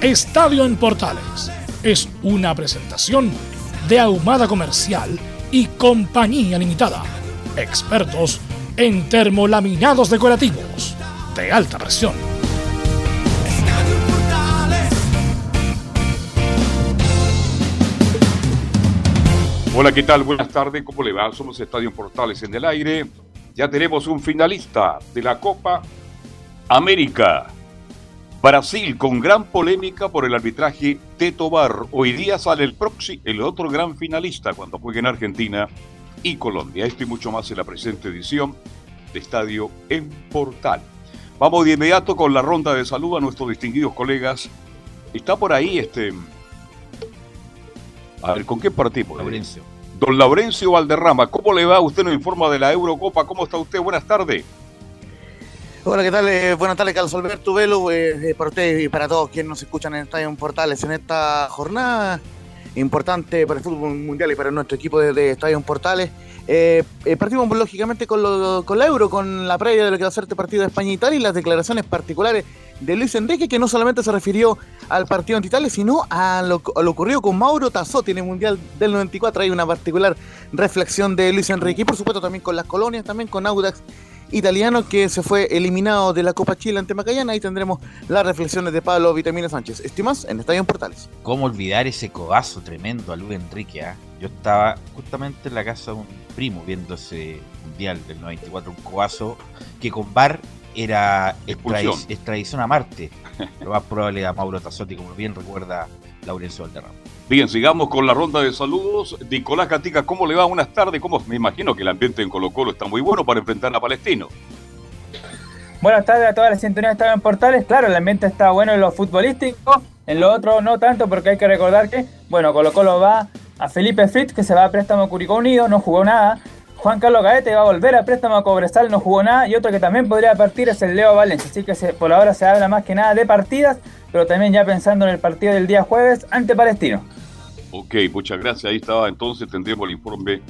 Estadio en Portales es una presentación de Ahumada Comercial y Compañía Limitada. Expertos en termolaminados decorativos de alta presión. Hola, ¿qué tal? Buenas tardes, ¿cómo le va? Somos Estadio Portales en el aire. Ya tenemos un finalista de la Copa América. Brasil con gran polémica por el arbitraje de Tobar. Hoy día sale el próximo, el otro gran finalista cuando juegue en Argentina y Colombia. Esto y mucho más en la presente edición de Estadio en Portal. Vamos de inmediato con la ronda de salud a nuestros distinguidos colegas. Está por ahí este a ver, ¿con qué partimos? Laurencio. Don Laurencio Valderrama, ¿cómo le va? Usted nos informa de la Eurocopa. ¿Cómo está usted? Buenas tardes. Hola, ¿qué tal? Eh, buenas tardes, Carlos Alberto Velo, eh, eh, para ustedes y para todos quienes nos escuchan en Estadio Portales en esta jornada importante para el fútbol mundial y para nuestro equipo de, Estadio Portales. partimos lógicamente con, la Euro, con la previa de lo que va a ser este partido de España e Italia y las declaraciones particulares de Luis Enrique, que no solamente se refirió al partido ante Italia, sino a lo, ocurrido con Mauro Tazzotti en el Mundial del 94. Hay una particular reflexión de Luis Enrique y por supuesto también con las colonias, también con Audax italiano que se fue eliminado de la Copa Chile ante Macayana. Ahí tendremos las reflexiones de Pablo Vitamina Sánchez. Estimas en Estadio Portales. ¿Cómo olvidar ese cobazo tremendo a Luis Enrique? Ah? Yo estaba justamente en la casa de un primo viendo ese Mundial del 94, un cobazo que con Bar era extradición a Marte. Lo más probable a Mauro Tassotti, como bien recuerda Laurencio Valderrama. Bien, sigamos con la ronda de saludos. Nicolás Gatica, ¿cómo le va? Buenas tardes. ¿Cómo? Me imagino que el ambiente en Colo Colo está muy bueno para enfrentar a Palestino. Buenas tardes a todas las sintonías que están en Portales. Claro, el ambiente está bueno en lo futbolístico, en lo otro no tanto porque hay que recordar que, bueno, Colo Colo va a Felipe Fritz, que se va a préstamo Curicó Unido, no jugó nada. Juan Carlos Gaete va a volver a préstamo a Cobresal, no jugó nada. Y otro que también podría partir es el Leo Valencia. Así que por ahora se habla más que nada de partidas, pero también ya pensando en el partido del día jueves ante Palestino. Ok, muchas gracias. Ahí estaba entonces, tendremos el informe.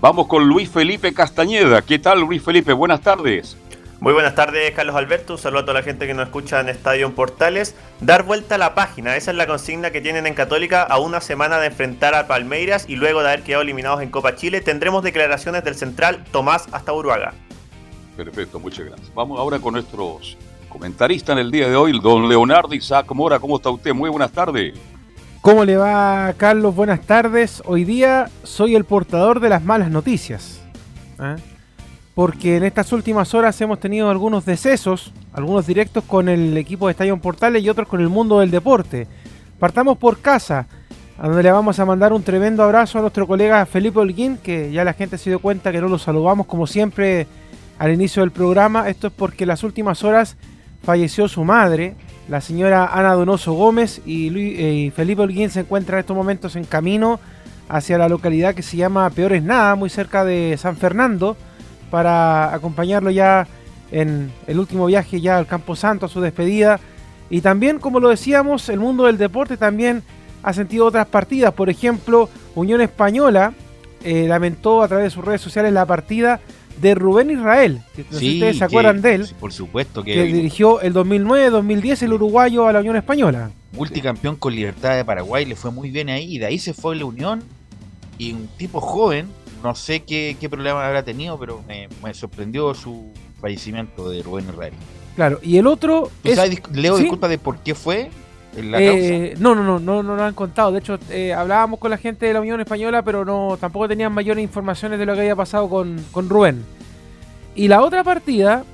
Vamos con Luis Felipe Castañeda. ¿Qué tal, Luis Felipe? Buenas tardes. Muy buenas tardes, Carlos Alberto. Un saludo a toda la gente que nos escucha en Estadio Portales. Dar vuelta a la página, esa es la consigna que tienen en Católica a una semana de enfrentar a Palmeiras y luego de haber quedado eliminados en Copa Chile. Tendremos declaraciones del central Tomás hasta Uruaga. Perfecto, muchas gracias. Vamos ahora con nuestros comentaristas en el día de hoy, don Leonardo Isaac Mora. ¿Cómo está usted? Muy buenas tardes. ¿Cómo le va, Carlos? Buenas tardes. Hoy día soy el portador de las malas noticias. ¿eh? porque en estas últimas horas hemos tenido algunos decesos, algunos directos con el equipo de Estadio Portales y otros con el mundo del deporte. Partamos por casa, a donde le vamos a mandar un tremendo abrazo a nuestro colega Felipe Holguín, que ya la gente se dio cuenta que no lo saludamos como siempre al inicio del programa. Esto es porque las últimas horas falleció su madre, la señora Ana Donoso Gómez, y, eh, y Felipe Holguín se encuentra en estos momentos en camino hacia la localidad que se llama Peores Nada, muy cerca de San Fernando para acompañarlo ya en el último viaje ya al Campo Santo, a su despedida. Y también, como lo decíamos, el mundo del deporte también ha sentido otras partidas. Por ejemplo, Unión Española eh, lamentó a través de sus redes sociales la partida de Rubén Israel. Que no ustedes se acuerdan de él. por supuesto que, que dirigió el 2009-2010 el uruguayo a la Unión Española. Multicampeón con Libertad de Paraguay, le fue muy bien ahí. Y de ahí se fue la Unión. Y un tipo joven, no sé qué, problema habrá tenido, pero me, sorprendió su fallecimiento de Rubén Israel. Claro, y el otro es... Leo, disculpa de por qué fue. La eh, No, no, no, no, no lo han contado. De hecho, eh, hablábamos con la gente de la Unión Española, pero no tampoco tenían mayores informaciones de lo que había pasado con, con Rubén. Y la otra partida,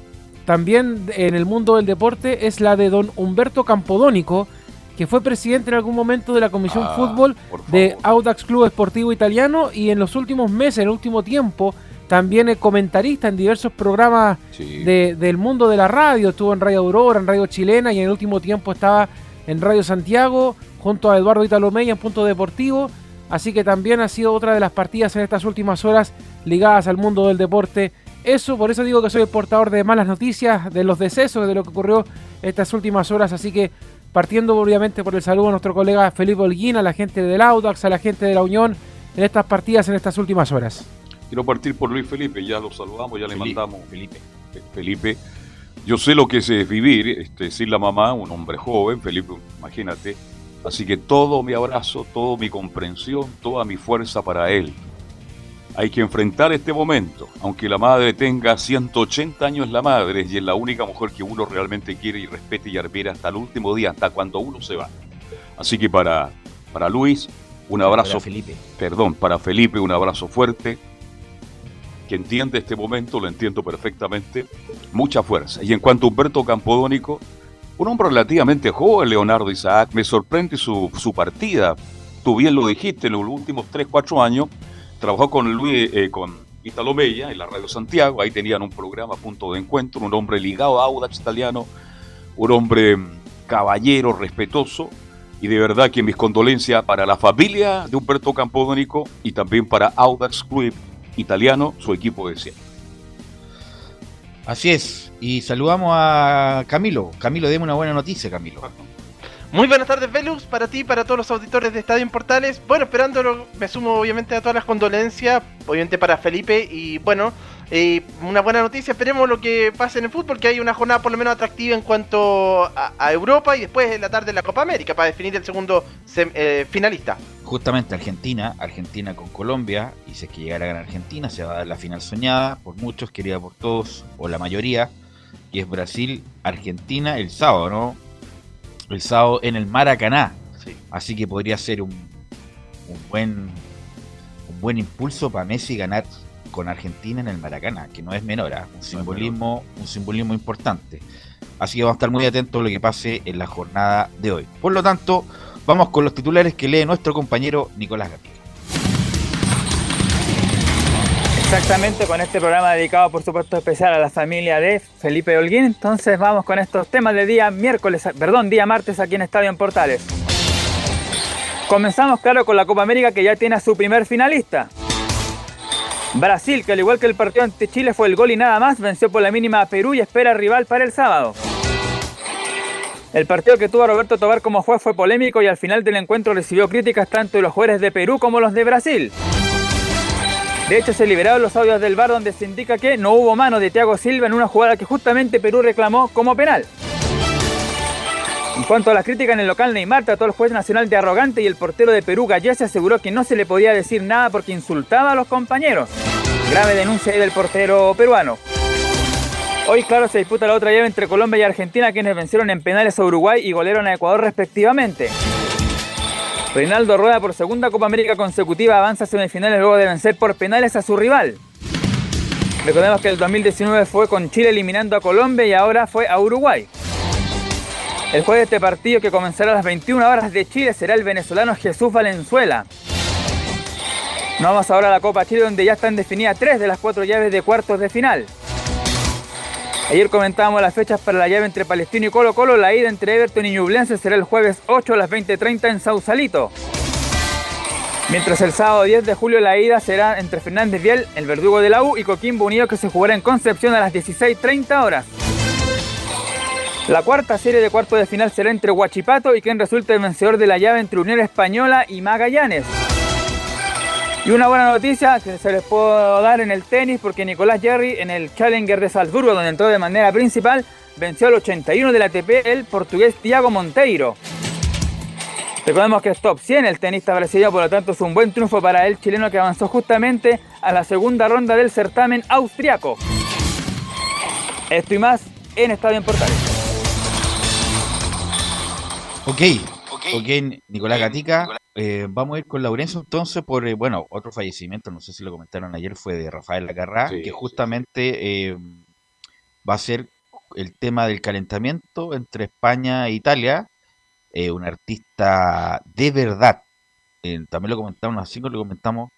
también en el mundo del deporte, es la de don Humberto Campodónico, que fue presidente en algún momento de la Comisión ah, Fútbol de Audax Club Esportivo Italiano y en los últimos meses, en el último tiempo, también es comentarista en diversos programas del mundo de la radio. Estuvo en Radio Aurora, en Radio Chilena y en el último tiempo estaba en Radio Santiago junto a Eduardo Italomey en Punto Deportivo. Así que también ha sido otra de las partidas en estas últimas horas ligadas al mundo del deporte. Eso, por eso digo que soy el portador de malas noticias, de los decesos, de lo que ocurrió estas últimas horas. Así que partiendo obviamente por el saludo a nuestro colega Felipe Holguín, a la gente del Audax, a la gente de la Unión en estas partidas en estas últimas horas. Quiero partir por Luis Felipe, ya lo saludamos, ya le mandamos. Felipe. Felipe. Yo sé lo que es vivir este, sin la mamá, un hombre joven, Felipe, imagínate. Así que todo mi abrazo, toda mi comprensión, toda mi fuerza para él. Hay que enfrentar este momento, aunque la madre tenga 180 años la madre y es la única mujer que uno realmente quiere y respete y admira hasta el último día, hasta cuando uno se va. Así que para, para Luis, un abrazo. Para Felipe. Perdón, para Felipe un abrazo fuerte, que entiende este momento, lo entiendo perfectamente, mucha fuerza. Y en cuanto a Humberto Campodónico, un hombre relativamente joven, Leonardo Isaac, me sorprende su, partida. Tú bien lo dijiste, en los últimos 3, 4 años trabajó con Luis, eh, con Italo Mella en la Radio Santiago, ahí tenían un programa punto de encuentro, un hombre ligado a Audax italiano, un hombre mm, caballero, respetuoso, y de verdad que mis condolencias para la familia de Humberto Campodónico y también para Audax Club italiano, su equipo de siempre. Así es, y saludamos a Camilo. Camilo, deme una buena noticia, Camilo. Muy buenas tardes, Velux, para ti y para todos los auditores de Estadio en Portales. Bueno, esperándolo, me sumo obviamente a todas las condolencias, obviamente para Felipe y bueno, eh, una buena noticia, esperemos lo que pase en el fútbol, que hay una jornada por lo menos atractiva en cuanto a, Europa y después en la tarde la Copa América para definir el segundo eh, finalista. Justamente Argentina, Argentina con Colombia, y si es que llegara a ganar Argentina, se va a dar la final soñada por muchos, querida por todos, o la mayoría, y es Brasil-Argentina el sábado, ¿no? El sábado en el Maracaná. Así que podría ser un, un buen un buen impulso para Messi ganar con Argentina en el Maracaná, que no es menor, ¿ah? un simbolismo, un simbolismo importante. Así que vamos a estar muy atentos a lo que pase en la jornada de hoy. Por lo tanto, vamos con los titulares que lee nuestro compañero Nicolás Gatica. Exactamente, con este programa dedicado por supuesto especial a la familia de Felipe Holguín. Entonces vamos con estos temas de día miércoles, perdón, día martes aquí en Estadio en Portales. Comenzamos claro con la Copa América que ya tiene a su primer finalista. Brasil, que al igual que el partido ante Chile fue el gol y nada más, venció por la mínima a Perú y espera rival para el sábado. El partido que tuvo a Roberto Tobar como juez fue polémico y al final del encuentro recibió críticas tanto de los jueces de Perú como los de Brasil. De hecho, se liberaron los audios del bar donde se indica que no hubo mano de Thiago Silva en una jugada que justamente Perú reclamó como penal. En cuanto a las críticas en el local, Neymar trató al juez nacional de arrogante y el portero de Perú, Gallese, aseguró que no se le podía decir nada porque insultaba a los compañeros. Grave denuncia del portero peruano. Hoy, claro, se disputa la otra llave entre Colombia y Argentina, quienes vencieron en penales a Uruguay y golearon a Ecuador respectivamente. Reinaldo Rueda, por segunda Copa América consecutiva, avanza a semifinales luego de vencer por penales a su rival. Recordemos que el 2019 fue con Chile eliminando a Colombia y ahora fue a Uruguay. El juez de este partido que comenzará a las 21 horas de Chile será el venezolano Jesús Valenzuela. Nos vamos ahora a la Copa Chile donde ya están definidas tres de las cuatro llaves de cuartos de final. Ayer comentábamos las fechas para la llave entre Palestino y Colo Colo. La ida entre Everton y Ñublense será el jueves 8 a las 20.30 en Sausalito. Mientras el sábado 10 de julio la ida será entre Fernández Vial, el verdugo de la U, y Coquimbo Unido que se jugará en Concepción a las 16.30 horas. La cuarta serie de cuartos de final será entre Huachipato y quien resulte el vencedor de la llave entre Unión Española y Magallanes. Y una buena noticia que se les puedo dar en el tenis porque Nicolás Jerry en el Challenger de Salzburgo, donde entró de manera principal, venció al 81 de la ATP el portugués Thiago Monteiro. Recordemos que es top 100 el tenista brasileño, por lo tanto es un buen triunfo para el chileno que avanzó justamente a la segunda ronda del certamen austriaco. Esto y más en Estadio en Portales. Ok, Ok, Nicolás Gatica, eh, vamos a ir con Laurencio entonces por, eh, bueno, otro fallecimiento, no sé si lo comentaron ayer, fue de Rafael Lacarrá, que justamente eh, va a ser el tema del calentamiento entre España e Italia, un artista de verdad, también lo comentamos, así lo comentamos,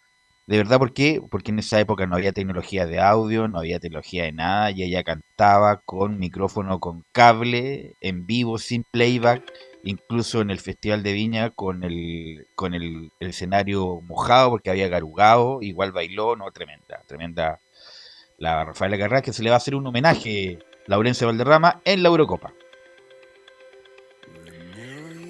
de verdad, ¿por qué? Porque en esa época no había tecnología de audio, no había tecnología de nada, y ella cantaba con micrófono con cable, en vivo, sin playback, incluso en el Festival de Viña con el, con el, escenario mojado porque había garugado, igual bailó, no, tremenda, tremenda la Rafaela Carrera, que se le va a hacer un homenaje Laurencio Valderrama en la Eurocopa.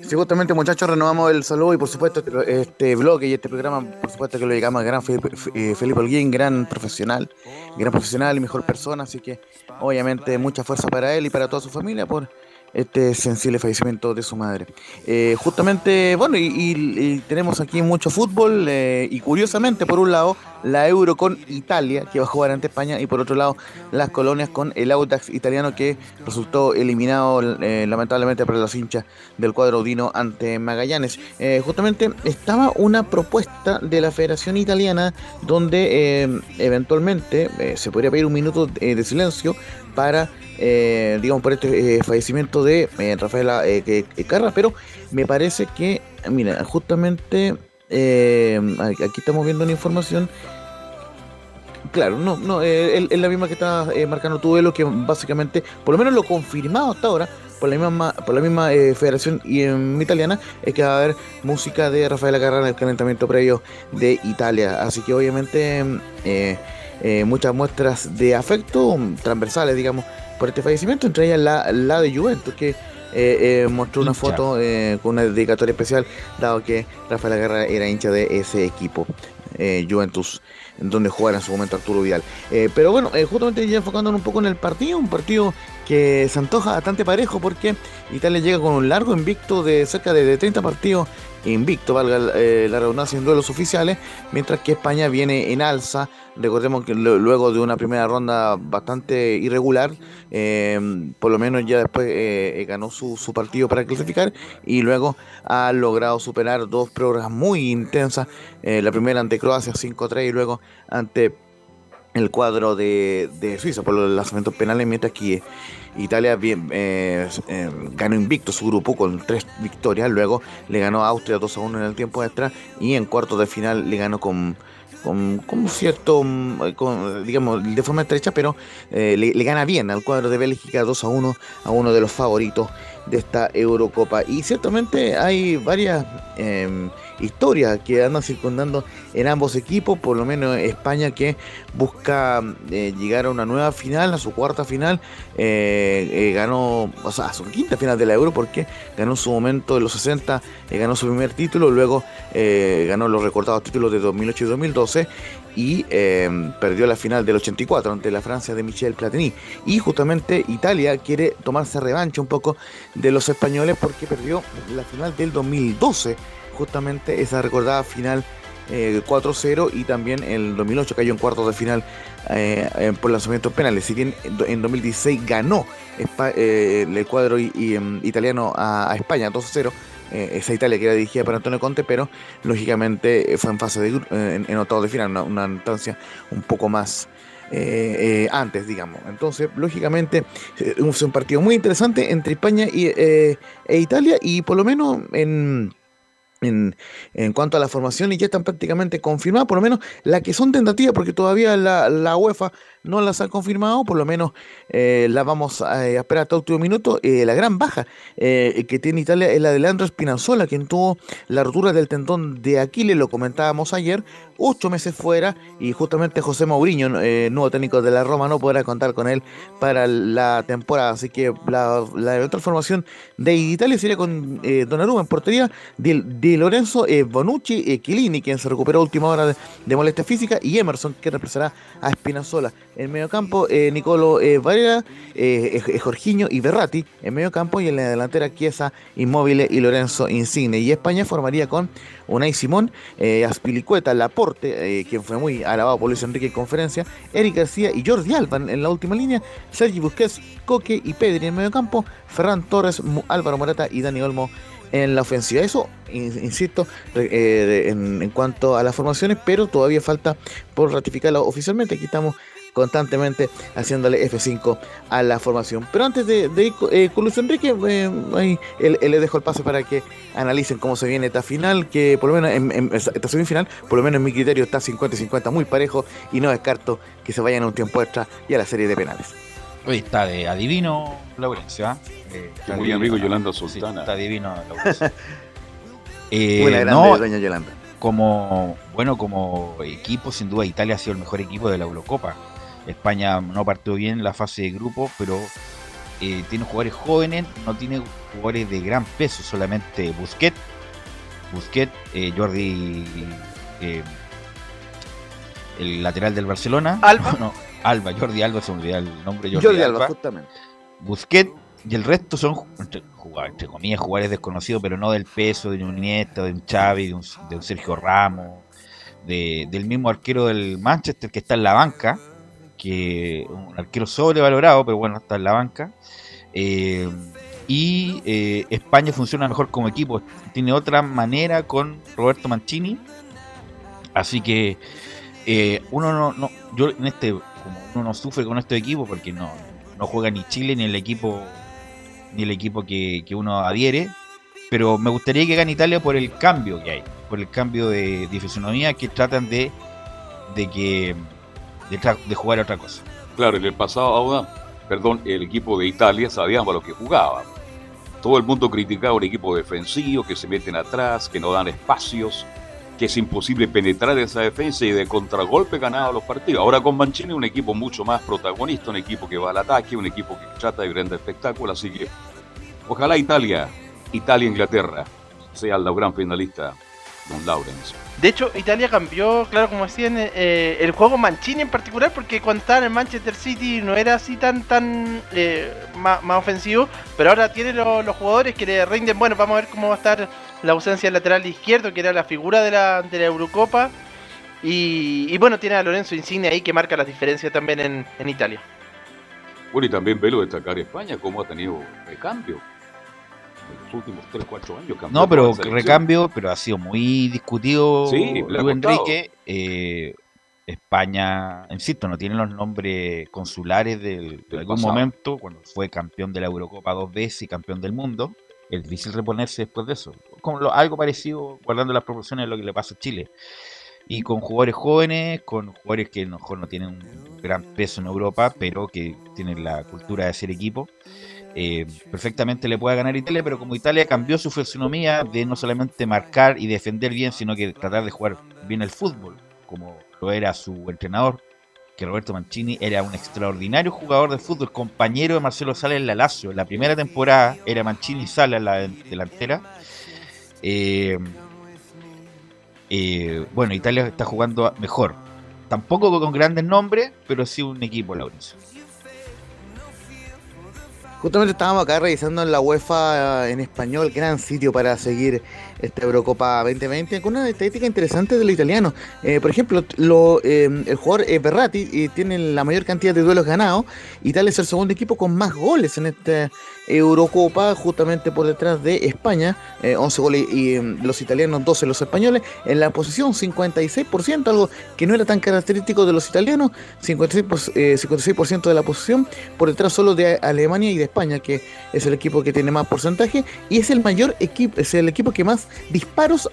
Sí, justamente muchachos, renovamos el saludo y por supuesto este, bloque y este programa, por supuesto que lo dedicamos a gran Felipe, eh, Felipe Holguín, gran profesional, gran profesional y mejor persona, así que obviamente mucha fuerza para él y para toda su familia por este sensible fallecimiento de su madre. Eh, justamente, bueno, y, tenemos aquí mucho fútbol eh, y curiosamente, por un lado, la Euro con Italia, que va a jugar ante España, y por otro lado, las colonias con el Audax italiano, que resultó eliminado eh, lamentablemente por los hinchas del cuadro Dino ante Magallanes. justamente estaba una propuesta de la Federación Italiana donde eventualmente se podría pedir un minuto de silencio para eh, digamos, por este eh, fallecimiento de eh, Rafaela Carra, pero me parece que, mira, justamente aquí estamos viendo una información. Claro, no, no, es la misma que está marcando tu duelo, que básicamente, por lo menos lo confirmado hasta ahora, por la misma, por la misma federación y en italiana, es que va a haber música de Rafaela Carra en el calentamiento previo de Italia. Así que obviamente muchas muestras de afecto transversales, digamos, por este fallecimiento, entre ellas la, la de Juventus, que eh, eh, mostró una foto eh, con una dedicatoria especial, dado que Rafael Guerra era hincha de ese equipo, Juventus, en donde jugara en su momento Arturo Vidal. pero bueno, justamente ya enfocándonos un poco en el partido, un partido que se antoja bastante parejo porque Italia llega con un largo invicto de cerca de, 30 partidos invicto, valga la redundancia, en duelos oficiales, mientras que España viene en alza Recordemos que luego de una primera ronda bastante irregular, eh, por lo menos ya después eh, ganó su, partido para clasificar y luego ha logrado superar dos pruebas muy intensas. Eh, la primera ante Croacia 5-3 y luego ante el cuadro de, Suiza por los lanzamientos penales, mientras que Italia bien, ganó invicto su grupo con tres victorias, luego le ganó a Austria 2 1 en el tiempo extra y en cuartos de final le ganó con con, cierto, mm, digamos, de forma estrecha, pero eh, le, gana bien al cuadro de Bélgica 2 a 1 a uno de los favoritos de esta Eurocopa. Y ciertamente hay varias em, historias que andan circundando en ambos equipos, por lo menos España que busca eh, llegar a una nueva final, a su cuarta final, eh, eh, ganó, o sea, a su quinta final de la Euro, porque ganó en su momento en los 60, ganó su primer título, luego ganó los recordados títulos de 2008 y 2012 y perdió la final del 84 ante la Francia de Michel Platini. Y justamente Italia quiere tomarse revancha un poco de los españoles porque perdió la final del 2012, justamente esa recordada final 4-0 eh, y también el 2008 cayó en cuartos de final eh, por lanzamientos penales. Si bien en 2016 ganó eh, el cuadro em, italiano a, España 2-0, esa Italia que era dirigida por Antonio Conte, pero lógicamente fue en fase de en, en octavos de final, una, instancia un poco más antes, digamos. Entonces, lógicamente, es un partido muy interesante entre España y, e Italia y por lo menos en en, en, cuanto a la formación y ya están prácticamente confirmadas, por lo menos las que son tentativas, porque todavía la, la UEFA no las ha confirmado, por lo menos eh, las vamos a, eh, esperar hasta el último minuto. Eh, la gran baja que tiene Italia es la de Leandro Spinazzola, quien tuvo la rotura del tendón de Aquiles, lo comentábamos ayer, ocho meses fuera, y justamente José Mourinho, nuevo técnico de la Roma, no podrá contar con él para la temporada. Así que la, la otra formación de Italia sería con Donnarumma en portería, de, Lorenzo Bonucci, Chiellini, quien se recuperó a última hora de, de molestia física, y Emerson, que reemplazará a Spinazzola. En medio campo, eh, Nicolo eh, Varela, eh, Jorginho y Berratti. En medio campo y en la delantera, Chiesa, Inmóvil y Lorenzo Insigne. Y España formaría con Unai Simón, eh, Aspilicueta, Laporte, quien fue muy alabado por Luis Enrique en conferencia, Eric García y Jordi Alba en la última línea, Sergi Busquets, Coque y Pedri en medio campo, Ferran Torres, Álvaro Morata y Dani Olmo en la ofensiva. Eso, insisto, eh, en, cuanto a las formaciones, pero todavía falta por ratificarlo oficialmente. Aquí estamos constantemente haciéndole F5 a la formación. Pero antes de, ir eh, con Luis Enrique, eh, ahí, le dejo el paso para que analicen cómo se viene esta final, que por lo menos en, esta semifinal, por lo menos en mi criterio está 50 50 muy parejo y no descarto que se vayan a un tiempo extra y a la serie de penales. Hoy está de adivino Laurencio, ¿ah? Eh, muy amigo Yolanda Sultana. está divino eh, no, Yolanda. Como, bueno, como equipo, sin duda Italia ha sido el mejor equipo de la Eurocopa. España no partió bien la fase de grupo, pero eh, tiene jugadores jóvenes, no tiene jugadores de gran peso, solamente Busquet, Busquet, eh, Jordi, eh, el lateral del Barcelona, Alba, no, Alba, Jordi Alba, se me olvidó el nombre, Jordi, Jordi Alba, justamente. Busquet y el resto son, entre, entre comillas, jugadores desconocidos, pero no del peso de un Iniesta, de un Xavi, de un, de un Sergio Ramos, de, del mismo arquero del Manchester que está en la banca, que un arquero sobrevalorado, pero bueno, está en la banca. Eh, y eh, España funciona mejor como equipo, tiene otra manera con Roberto Mancini. Así que eh, uno no, no, yo en este, uno no sufre con este equipo porque no, no juega ni Chile ni el equipo ni el equipo que, que uno adhiere, pero me gustaría que gane Italia por el cambio que hay, por el cambio de, de fisonomía que tratan de, de que de, jugar a otra cosa. Claro, en el pasado, ahora, perdón, el equipo de Italia sabíamos lo que jugaba. Todo el mundo criticaba un equipo defensivo, que se meten atrás, que no dan espacios, que es imposible penetrar esa defensa y de contragolpe ganaba los partidos. Ahora con Mancini un equipo mucho más protagonista, un equipo que va al ataque, un equipo que trata de grande espectáculo, así que ojalá Italia, Italia-Inglaterra, sea la gran finalista, don Lawrence. De hecho, Italia cambió, claro, como decían, eh, el juego Mancini en particular, porque cuando estaba en Manchester City no era así tan tan eh, más, ofensivo, pero ahora tiene los jugadores que le rinden. Bueno, vamos a ver cómo va a estar la ausencia lateral izquierdo, que era la figura de la, de Eurocopa. Y, bueno, tiene a Lorenzo Insigne ahí que marca las diferencias también en, en Italia. Bueno, y también velo destacar España, cómo ha tenido el cambio los últimos 3, 4 años. No, pero recambio, pero ha sido muy discutido sí, Luis Enrique. Eh, España, insisto, no tiene los nombres consulares de algún momento, cuando fue campeón de la Eurocopa dos veces y campeón del mundo. Es difícil reponerse después de eso. Algo parecido, guardando las proporciones de lo que le pasa a Chile. Y con jugadores jóvenes, con jugadores que a lo mejor no tienen un gran peso en Europa, pero que tienen la cultura de ser equipo. Eh, perfectamente le pueda ganar Italia, pero como Italia cambió su fisonomía de no solamente marcar y defender bien, sino que tratar de jugar bien el fútbol, como lo era su entrenador, que Roberto Mancini era un extraordinario jugador de fútbol, compañero de Marcelo Sala en la Lazio. La primera temporada era Mancini y Sala en la delantera. Eh, eh, bueno, Italia está jugando mejor. Tampoco con grandes nombres, pero sí un equipo, Laurencio. Justamente estábamos acá revisando en la UEFA en español, gran sitio para seguir esta Eurocopa 2020, con una estadística interesante de los italianos. Eh, por ejemplo, lo, eh, el jugador eh, Berratti tiene la mayor cantidad de duelos ganados. Italia es el segundo equipo con más goles en esta Eurocopa, justamente por detrás de España, 11 goles y los italianos 12 los españoles. En la posición 56%, algo que no era tan característico de los italianos, 56%, 56 de la posición, por detrás solo de Alemania y de España, que es el equipo que tiene más porcentaje y es el mayor equipo, es el equipo que más disparos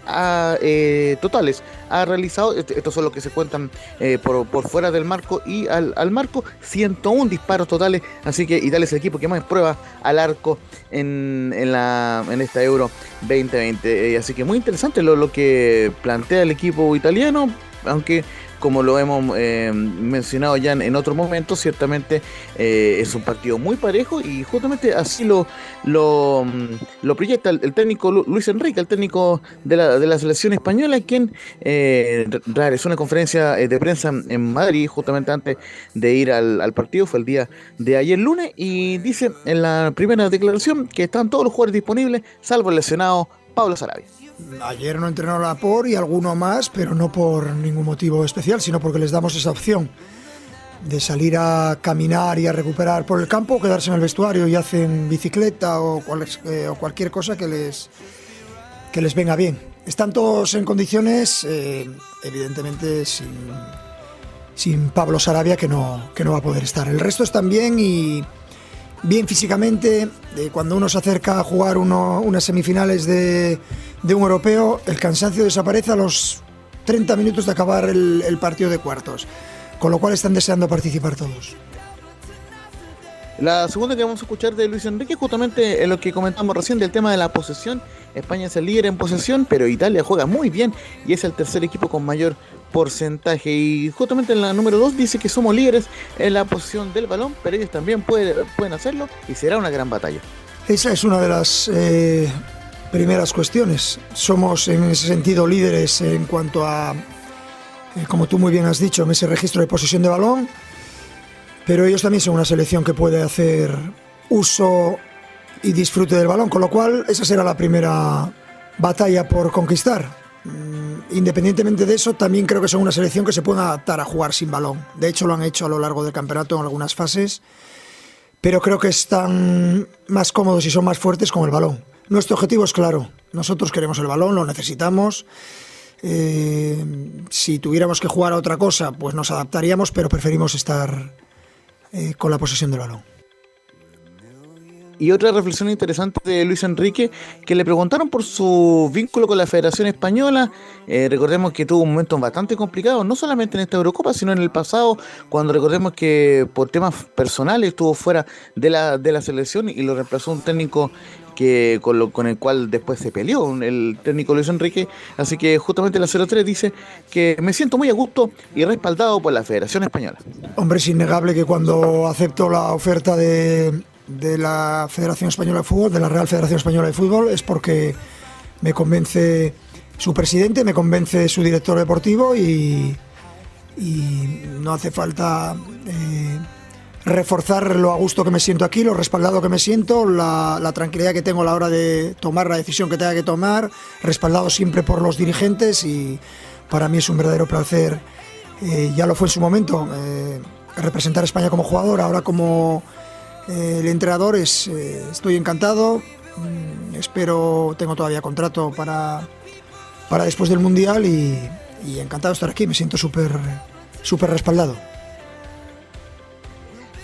eh, totales ha realizado. Estos son los que se cuentan eh, por, fuera del marco y al, marco. 101 disparos totales. Así que Italia es el equipo que más prueba al arco en, en, la, en esta Euro 2020. Eh, así que muy interesante lo, lo que plantea el equipo italiano. Aunque como lo hemos eh, mencionado ya en, otro momento, ciertamente eh, es un partido muy parejo y justamente así lo, mm, proyecta el, técnico Luis Enrique, el técnico de la, selección española, quien eh, realizó una conferencia de prensa en Madrid justamente antes de ir al, al partido, fue el día de ayer lunes, y dice en la primera declaración que están todos los jugadores disponibles, salvo el lesionado Pablo Sarabia. Ayer no entrenó la por y alguno más, pero no por ningún motivo especial, sino porque les damos esa opción de salir a caminar y a recuperar por el campo, quedarse en el vestuario y hacen bicicleta o, eh, o cualquier cosa que les, que les venga bien. Están todos en condiciones, eh, evidentemente sin, sin Pablo Sarabia, que no, que no va a poder estar. El resto están bien y bien físicamente. cuando uno se acerca a jugar unas semifinales de, un europeo, el cansancio desaparece a los 30 minutos de acabar el, el partido de cuartos. Con lo cual están deseando participar todos. La segunda que vamos a escuchar de Luis Enrique justamente es lo que comentamos recién del tema de la posesión. España es el líder en posesión, pero Italia juega muy bien y es el tercer equipo con mayor porcentaje. Y justamente en la número 2 dice que somos líderes en la posesión del balón, pero ellos también pueden hacerlo y será una gran batalla. Esa es una de las eh, primeras cuestiones. Somos en ese sentido líderes en cuanto a, eh, como tú muy bien has dicho, en ese registro de posesión de balón pero ellos también son una selección que puede hacer uso y disfrute del balón, con lo cual esa será la primera batalla por conquistar. Mm, independientemente de eso, también creo que son una selección que se puede adaptar a jugar sin balón. De hecho, lo han hecho a lo largo del campeonato en algunas fases, pero creo que están más cómodos y son más fuertes con el balón. Nuestro objetivo es claro, nosotros queremos el balón, lo necesitamos. Eh, si tuviéramos que jugar a otra cosa, pues nos adaptaríamos, pero preferimos estar eh, con la posesión del balón. Y otra reflexión interesante de Luis Enrique, que le preguntaron por su vínculo con la Federación Española. Eh, recordemos que tuvo un momento bastante complicado, no solamente en esta Eurocopa, sino en el pasado, cuando recordemos que por temas personales estuvo fuera de la, de la selección y lo reemplazó un técnico que con, el cual después se peleó el técnico Luis Enrique. Así que justamente la 03 dice que me siento muy a gusto y respaldado por la Federación Española. Hombre, es innegable que cuando acepto la oferta de, de la Federación Española de Fútbol, de la Real Federación Española de Fútbol, es porque me convence su presidente, me convence su director deportivo y, no hace falta... Eh, reforzar lo a gusto que me siento aquí, lo respaldado que me siento, la, tranquilidad que tengo a la hora de tomar la decisión que tenga que tomar, respaldado siempre por los dirigentes y para mí es un verdadero placer, eh, ya lo fue en su momento, eh, representar a España como jugador, ahora como eh, el entrenador es, estoy encantado, mm, espero, tengo todavía contrato para, para después del Mundial y, y encantado de estar aquí, me siento súper súper respaldado.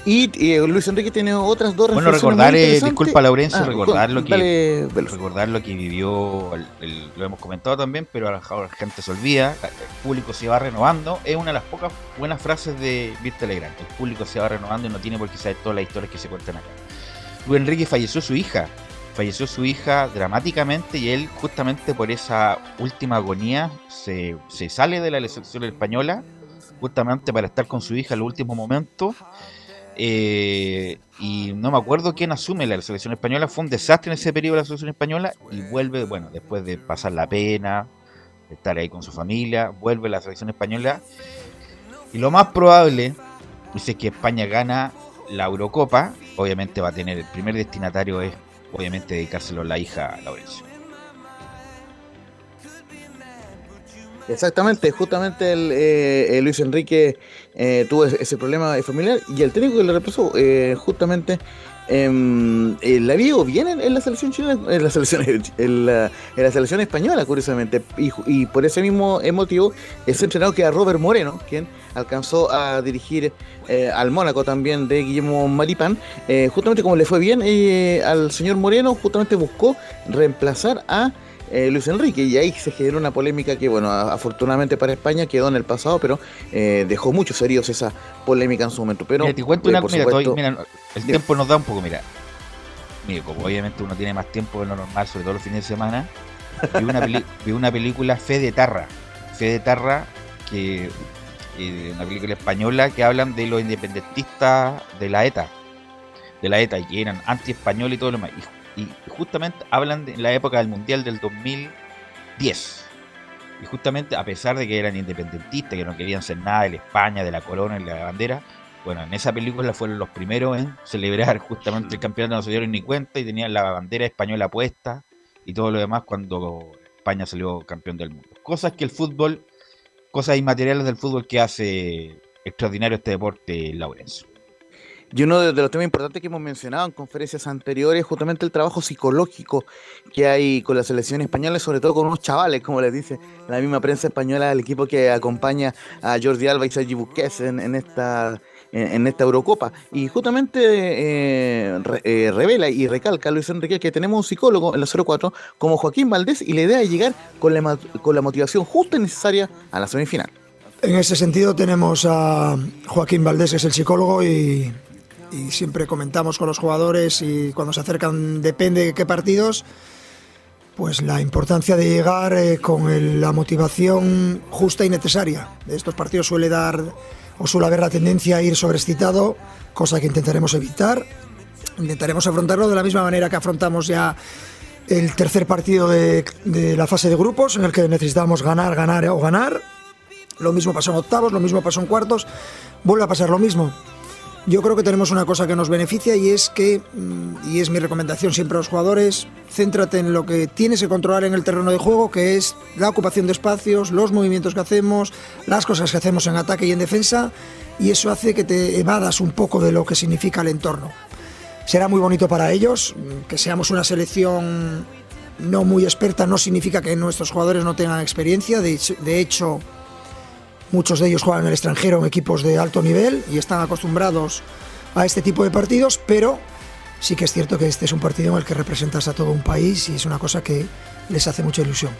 Y Luis Enrique tiene otras dos Bueno, recordar, eh, disculpa Laurencio, ah, recordar, lo que, recordar lo que vivió, lo hemos comentado también, pero la gente se olvida, el público se va renovando, es una de las pocas buenas frases de Víctor Legrand, el público se va renovando y no tiene por qué saber todas las historias que se cuentan acá. Luis Enrique falleció su hija, falleció su hija dramáticamente y él justamente por esa última agonía se, se sale de la selección española, justamente para estar con su hija en el último momento eh, y no me acuerdo quién asume la selección española. Fue un desastre en ese periodo la selección española y vuelve, bueno, después de pasar la pena, de estar ahí con su familia, vuelve la selección española. Y lo más probable es que España gana la Eurocopa. Obviamente va a tener el primer destinatario es obviamente dedicárselo a la hija Laurencio. Exactamente, justamente el, eh, Luis Enrique eh, tuvo ese problema familiar y el técnico que le reemplazó eh, justamente em, la vio bien en, la selección chilena, en la selección, en la, selección española, curiosamente, y, por ese mismo motivo es entrenado que a Robert Moreno, quien alcanzó a dirigir al Mónaco también de Guillermo Maripán, justamente como le fue bien al señor Moreno, justamente buscó reemplazar a eh, Luis Enrique y ahí se generó una polémica que, bueno, afortunadamente para España quedó en el pasado, pero eh, dejó muchos heridos esa polémica en su momento. Pero, mira, te cuento eh, una, el tiempo nos da un poco, mira, mira, como obviamente uno tiene más tiempo de lo normal, sobre todo los fines de semana, vi una, vi una película Fe de Tarra, Fe de Tarra, que una película española que hablan de los independentistas de la ETA, de la ETA, y que eran anti-español y todo lo demás. Y justamente hablan de la época del Mundial del 2010. Y justamente a pesar de que eran independentistas, que no querían ser nada de la España, de la corona y de la bandera, bueno, en esa película fueron los primeros en celebrar justamente el campeonato, no se dieron ni cuenta y tenían la bandera española puesta y todo lo demás cuando España salió campeón del mundo. Cosas que el fútbol, cosas inmateriales del fútbol que hace extraordinario este deporte, Laurencio. Y uno de, los temas importantes que hemos mencionado en conferencias anteriores es justamente el trabajo psicológico que hay con la selección española, sobre todo con unos chavales, como les dice la misma prensa española, el equipo que acompaña a Jordi Alba y Sergi Busquets en, esta en, esta Eurocopa. Y justamente eh, eh, revela y recalca Luis Enrique que tenemos un psicólogo en la 04 como Joaquín Valdés y la idea es llegar con la, con la motivación justa y necesaria a la semifinal. En ese sentido tenemos a Joaquín Valdés, que es el psicólogo, y y siempre comentamos con los jugadores y cuando se acercan, depende de qué partidos, pues la importancia de llegar eh, con la motivación justa y necesaria. De estos partidos suele dar o suele haber la tendencia a ir sobreexcitado, cosa que intentaremos evitar. Intentaremos afrontarlo de la misma manera que afrontamos ya el tercer partido de, de la fase de grupos, en el que necesitamos ganar, ganar o ganar. Lo mismo pasó en octavos, lo mismo pasó en cuartos, vuelve a pasar lo mismo. Yo creo que tenemos una cosa que nos beneficia y es que, mm, y es mi recomendación siempre a los jugadores, céntrate en lo que tienes que controlar en el terreno de juego, que es la ocupación de espacios, los movimientos que hacemos, las cosas que hacemos en ataque y en defensa, y eso hace que te evadas un poco de lo que significa el entorno. Será muy bonito para ellos, mm, que seamos una selección no muy experta no significa que nuestros jugadores no tengan experiencia, de hecho Muchos de ellos juegan en el extranjero en equipos de alto nivel y están acostumbrados a este tipo de partidos, pero sí que es cierto que este es un partido en el que representas a todo un país y es una cosa que les hace mucha ilusión.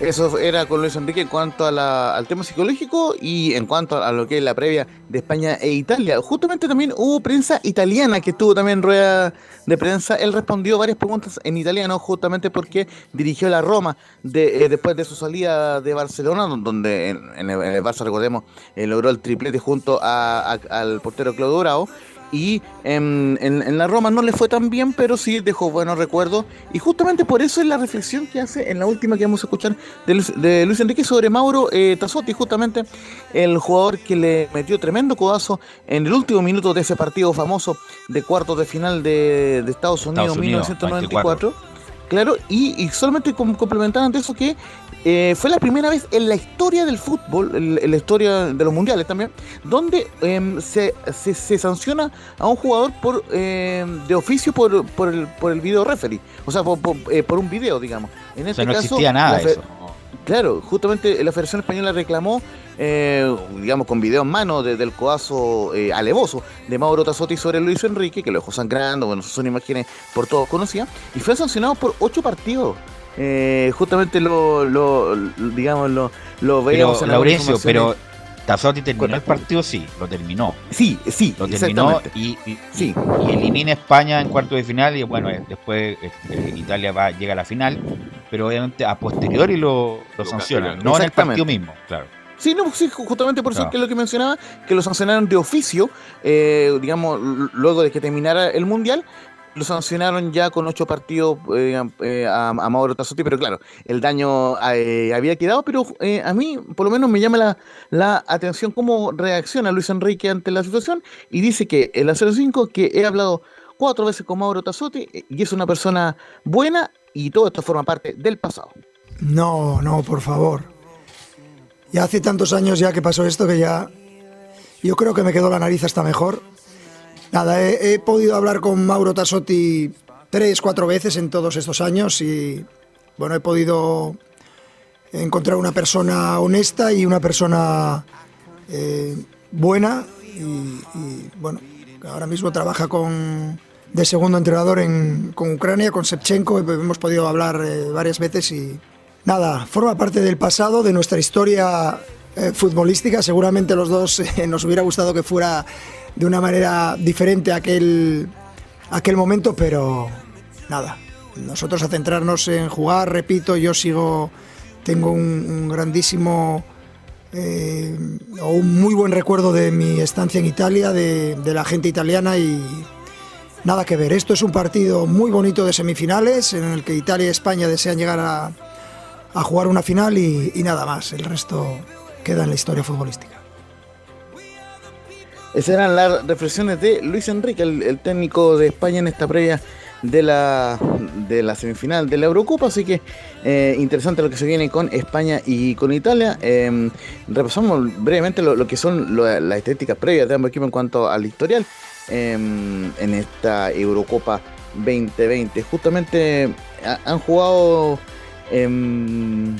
Eso era con Luis Enrique en cuanto al tema psicológico y en cuanto a lo que es la previa de España e Italia. Justamente también hubo prensa italiana que estuvo también en rueda de prensa. Él respondió varias preguntas en italiano justamente porque dirigió la Roma eh, después de su salida de Barcelona, donde en, el, Barça, recordemos, eh, logró el triplete junto al portero Claudio Bravo y en, la Roma no le fue tan bien, pero sí dejó buenos recuerdos. Y justamente por eso es la reflexión que hace en la última que vamos a escuchar de Luis, Enrique sobre Mauro eh, Tassotti, justamente el jugador que le metió tremendo codazo en el último minuto de ese partido famoso de cuartos de final de, Estados Unidos, en 1994. Claro, y, solamente complementar ante eso que eh, fue la primera vez en la historia del fútbol, en, la historia de los mundiales también, donde em, se, se, sanciona a un jugador por em, de oficio por, por, el, por el video referee, o sea, por, eh, un video, digamos. En este no existía nada eso. Claro, justamente la Federación Española reclamó, eh, digamos, con video en mano del codazo alevoso de Mauro Tassotti sobre Luis Enrique, que lo dejó sangrando, bueno, son imágenes por todos conocidas, y fue sancionado por ocho partidos. Eh, justamente lo, lo, digamos, lo, lo veíamos pero, Laurencio, pero Tazotti terminó el partido, sí, lo terminó. Sí, sí, lo terminó y, sí. y, elimina a España en cuarto de final y bueno, eh, después este, Italia va, llega a la final, pero obviamente a posteriori lo, lo sancionan, no en el partido mismo, claro. Sí, no, sí, justamente por eso que es lo que mencionaba, que lo sancionaron de oficio, eh, digamos, luego de que terminara el Mundial, lo sancionaron ya con ocho partidos eh, eh, a, Mauro Tassotti, pero claro, el daño eh, había quedado, pero a mí por lo menos me llama la, atención cómo reacciona Luis Enrique ante la situación y dice que en la 05 que he hablado cuatro veces con Mauro Tassotti y es una persona buena y todo esto forma parte del pasado. No, no, por favor. Ya hace tantos años ya que pasó esto que ya yo creo que me quedó la nariz hasta mejor Nada, he, podido hablar con Mauro Tassotti tres, cuatro veces en todos estos años y bueno, he podido encontrar una persona honesta y una persona eh, buena y, bueno, ahora mismo trabaja con de segundo entrenador en, con Ucrania, con Shevchenko, hemos podido hablar eh, varias veces y nada, forma parte del pasado, de nuestra historia eh, futbolística, seguramente los dos nos hubiera gustado que fuera de una manera diferente a aquel, aquel momento, pero nada, nosotros a centrarnos en jugar, repito, yo sigo, tengo un, grandísimo eh, o un muy buen recuerdo de mi estancia en Italia, de, la gente italiana y nada que ver. Esto es un partido muy bonito de semifinales en el que Italia y España desean llegar a, jugar una final y nada más. El resto queda en la historia futbolística. Esas eran las reflexiones de Luis Enrique, el, técnico de España en esta previa de la, de la semifinal de la Eurocopa. Así que eh, interesante lo que se viene con España y con Italia. Em, repasamos brevemente lo, que son las estéticas previas de ambos equipos en cuanto al historial em, en esta Eurocopa 2020. Justamente han jugado en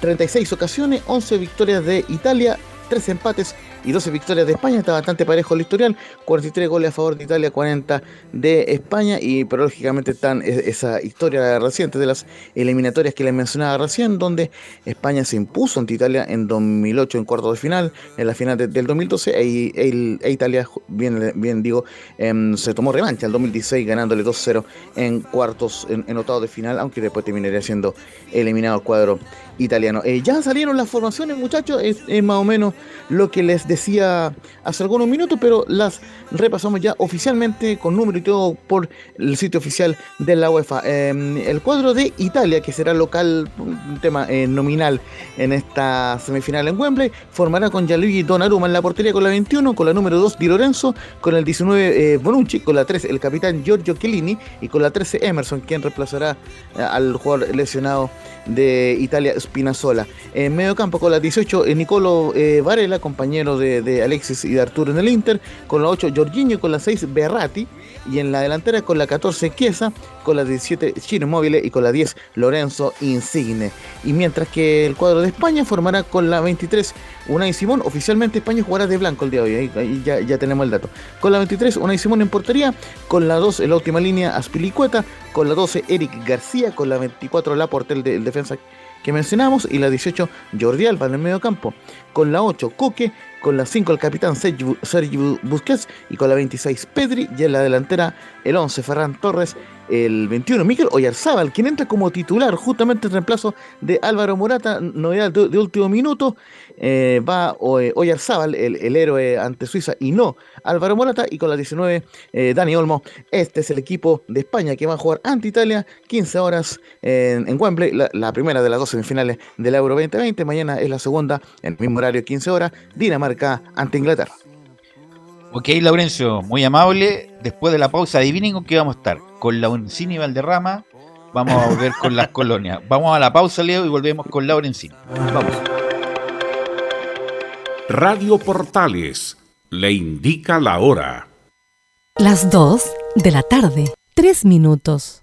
36 ocasiones, 11 victorias de Italia, 3 empates y 12 victorias de España. Está bastante parejo el historial. 43 goles a favor de Italia, 40 de España. Y pero lógicamente están esa historia reciente de las eliminatorias que les mencionaba recién, donde España se impuso ante Italia en 2008 en cuarto de final, en la final del 2012. E, e, Italia, bien, bien digo, em, se tomó revancha el 2016 ganándole 2-0 en cuartos, en, en octavos de final, aunque después terminaría siendo eliminado el cuadro italiano. Eh, ya salieron las formaciones, muchachos, es, más o menos lo que les decía hace algunos minutos, pero las repasamos ya oficialmente con número y todo por el sitio oficial de la UEFA. Em, el cuadro de Italia, que será local, un tema eh, nominal en esta semifinal en Wembley, formará con Gianluigi Donnarumma en la portería con la 21, con la número 2 Di Lorenzo, con el 19 eh, Bonucci, con la 13 el capitán Giorgio Chiellini y con la 13 Emerson, quien reemplazará al jugador lesionado de Italia, Spinazzola. En medio campo con la 18, eh, Nicolo eh, Varela, compañero de, Alexis y de Arturo en el Inter. Con la 8, Jorginho. Con la 6, Berrati. Y en la delantera con la 14, Chiesa. Con la 17, Chino Móvil. Y con la 10, Lorenzo Insigne. Y mientras que el cuadro de España formará con la 23, Unai Simón. Oficialmente España jugará de blanco el día de hoy. Ahí, ya, ya, tenemos el dato. Con la 23, Unai Simón en portería. Con la 2, en la última línea, Aspilicueta. Con la 12, Eric García. Con la 24, Laporte, el, el defensa que mencionamos, y la 18 Jordi Alba en el medio campo. Con la 8 Coque, con la 5 el capitán Sergio Busquets. Y con la 26 Pedri. Y en la delantera el 11 Ferran Torres el 21 Miquel Oyarzábal, quien entra como titular justamente en reemplazo de Álvaro Morata, novedad de, último minuto, eh, va eh, Oyarzábal, el, el, héroe ante Suiza, y no Álvaro Morata, y con la 19 eh, Dani Olmo, este es el equipo de España que va a jugar ante Italia, 15 horas en, en Wembley, la, primera de las dos semifinales del Euro 2020, mañana es la segunda, en el mismo horario, 15 horas, Dinamarca ante Inglaterra. Ok, Laurencio, muy amable. Después de la pausa, adivinen con qué vamos a estar. Con Laurencini y Valderrama, vamos a volver con las colonias. Vamos a la pausa, Leo, y volvemos con Laurencini. Vamos. Radio Portales le indica la hora. Las 2 de la tarde, 3 minutos.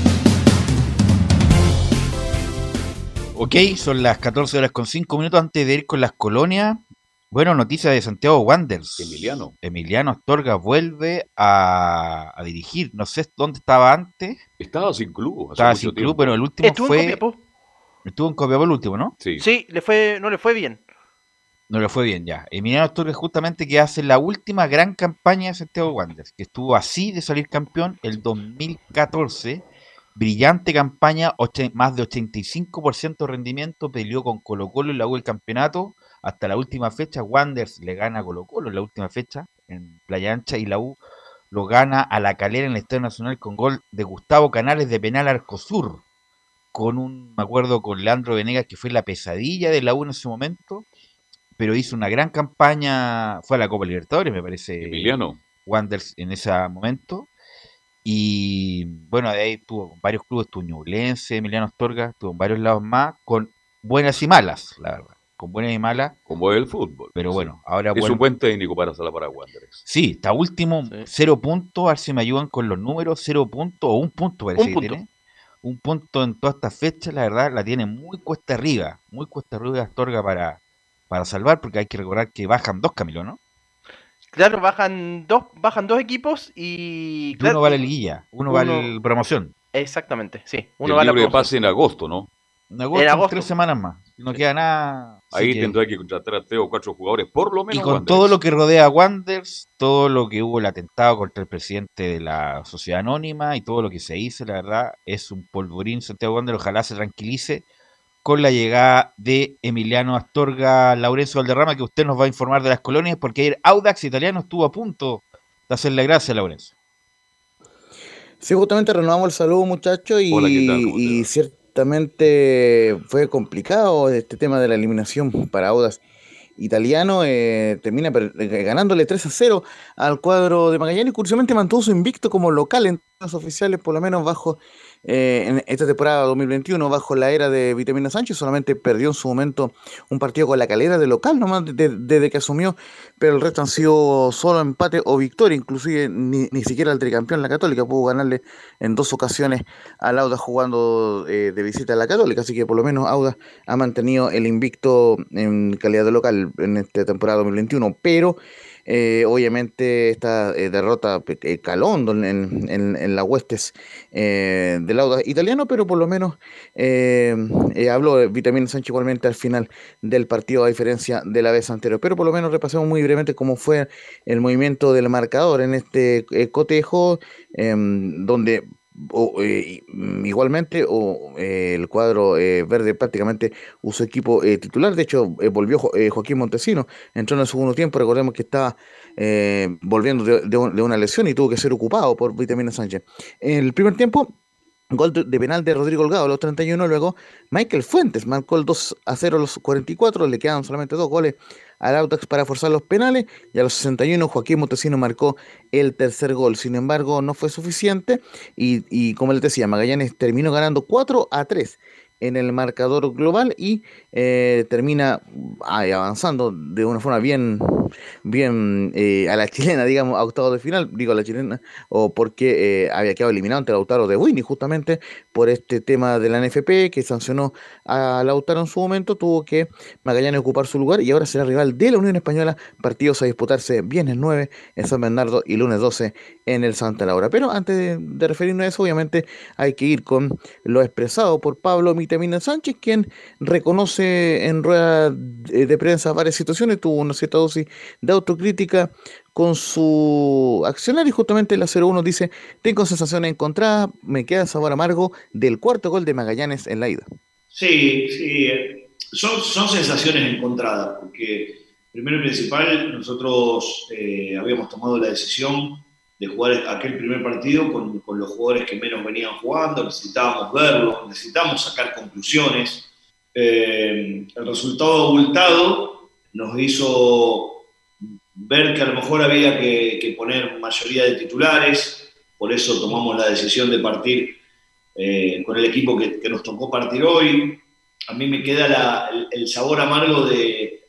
Ok, son las 14 horas con 5 minutos antes de ir con las colonias. Bueno, noticia de Santiago Wanderers. Emiliano. Emiliano Astorga vuelve a, a dirigir. No sé dónde estaba antes. Estaba sin club. hace Estaba mucho sin club, tiempo. pero el último Estuvo en fue. Copiapó. Estuvo en Copiapó el último, ¿no? Sí. Sí, le fue, no le fue bien. No le fue bien ya. Emiliano Astorga es justamente que hace la última gran campaña de Santiago Wanderers, que estuvo así de salir campeón el 2014. Brillante campaña, más de 85% de rendimiento, peleó con Colo Colo en la U del campeonato. Hasta la última fecha, Wanderers le gana a Colo Colo en la última fecha, en Playa Ancha, y la U lo gana a la calera en el Estadio Nacional con gol de Gustavo Canales de penal Arcosur. Con un, me acuerdo, con Leandro Venegas, que fue la pesadilla de la U en ese momento pero hizo una gran campaña, fue a la Copa Libertadores, me parece, Emiliano. Wanderers en ese momento. Y bueno, de ahí estuvo con varios clubes, estuvo en Ñublense, Emiliano Astorga, estuvo en varios lados más, con buenas y malas, la verdad, con buenas y malas. Como es el fútbol. Pero bueno, ahora Es un buen técnico para Sala para Wanderers. Sí, está último, cero puntos, a ver si me ayudan con los números, cero puntos o un punto parece Un que punto. tiene. Un punto en todas estas fechas, la verdad, la tiene muy cuesta arriba, muy cuesta arriba Astorga para, para salvar, porque hay que recordar que bajan dos Camilo, ¿no? Claro, bajan dos, bajan dos equipos y. Y claro, uno va a la liguilla, uno, va a uno- la promoción. Exactamente, sí. Y Uno el va a la promoción. pase en agosto, ¿no? En agosto, En agosto. tres semanas más. No queda nada. Ahí que- tendrá que contratar a tres o cuatro jugadores, por lo y menos. con Wanderers. todo lo que rodea a Wanderers, todo lo que hubo el atentado contra el presidente de la sociedad anónima y todo lo que se hizo, la verdad, es un polvorín Santiago Wanderers. Ojalá se tranquilice con la llegada de Emiliano Astorga, Laurencio Valderrama, que usted nos va a informar de las colonias, porque ayer Audax Italiano estuvo a punto de hacerle gracia a Laurencio. Sí, justamente renovamos el saludo, muchachos, y, Hola, ¿qué tal? ¿Cómo te y ciertamente fue complicado este tema de la eliminación para Audas italiano. eh, termina eh, ganándole 3 a 0 al cuadro de Magallanes. Curiosamente mantuvo su invicto como local en los oficiales, por lo menos bajo eh, en esta temporada 2021, bajo la era de Vitamina Sánchez. Solamente perdió en su momento un partido con la calera de local, nomás de- de- desde que asumió, pero el resto han sido solo empate o victoria. Inclusive ni, ni siquiera el tricampeón, la Católica, pudo ganarle en dos ocasiones al Auda jugando eh, de visita a la Católica. Así que por lo menos Auda ha mantenido el invicto en calidad de local en esta temporada 2021. Pero eh, obviamente esta eh, derrota eh, calondo en, las huestes eh, del Auda italiano, pero por lo menos habló Vitamina Sánchez igualmente al final del partido, a diferencia de la vez anterior. Pero por lo menos repasemos muy brevemente cómo fue el movimiento del marcador en este cotejo, em, donde eh, mm, igualmente o, eh, el cuadro eh, verde prácticamente usó equipo titular. De hecho, volvió Jo- Joaquín Montesino, entró en el segundo tiempo. Recordemos que estaba volviendo de una lesión y tuvo que ser ocupado por Vitamina Sánchez. En el primer tiempo. Gol de, de penal de Rodrigo Holgado a los 31, luego Michael Fuentes marcó el 2 a 0 a los 44, le quedan solamente dos goles al Audax para forzar los penales y a los 61 Joaquín Montesino marcó el tercer gol, sin embargo no fue suficiente y, y como les decía, Magallanes terminó ganando 4 a 3 en el marcador global y eh, termina avanzando de una forma bien bien eh, a la chilena, digamos, a octavos de final, digo a la chilena, o porque eh, había quedado eliminado ante Lautaro de Winnie, justamente por este tema de la NFP que sancionó a Lautaro en su momento, tuvo que Magallanes ocupar su lugar y ahora será rival de la Unión Española, partidos a disputarse viernes 9 en San Bernardo y lunes 12 en el Santa Laura. Pero antes de, referirnos a eso, obviamente hay que ir con lo expresado por Pablo Mitamina Sánchez, quien reconoce en rueda de, de prensa varias situaciones, tuvo una cierta dosis de autocrítica con su accionar y justamente la 01 dice, tengo sensaciones encontradas, me queda sabor amargo del cuarto gol de Magallanes en la ida. Sí, sí, eh, son, son sensaciones encontradas, porque primero y principal nosotros eh, habíamos tomado la decisión de jugar aquel primer partido con, con los jugadores que menos venían jugando, necesitábamos verlo, necesitábamos sacar conclusiones. Eh, el resultado abultado nos hizo ver que a lo mejor había que, poner mayoría de titulares, por eso tomamos la decisión de partir eh, con el equipo que, nos tocó partir hoy. A mí me queda el, el, sabor amargo de,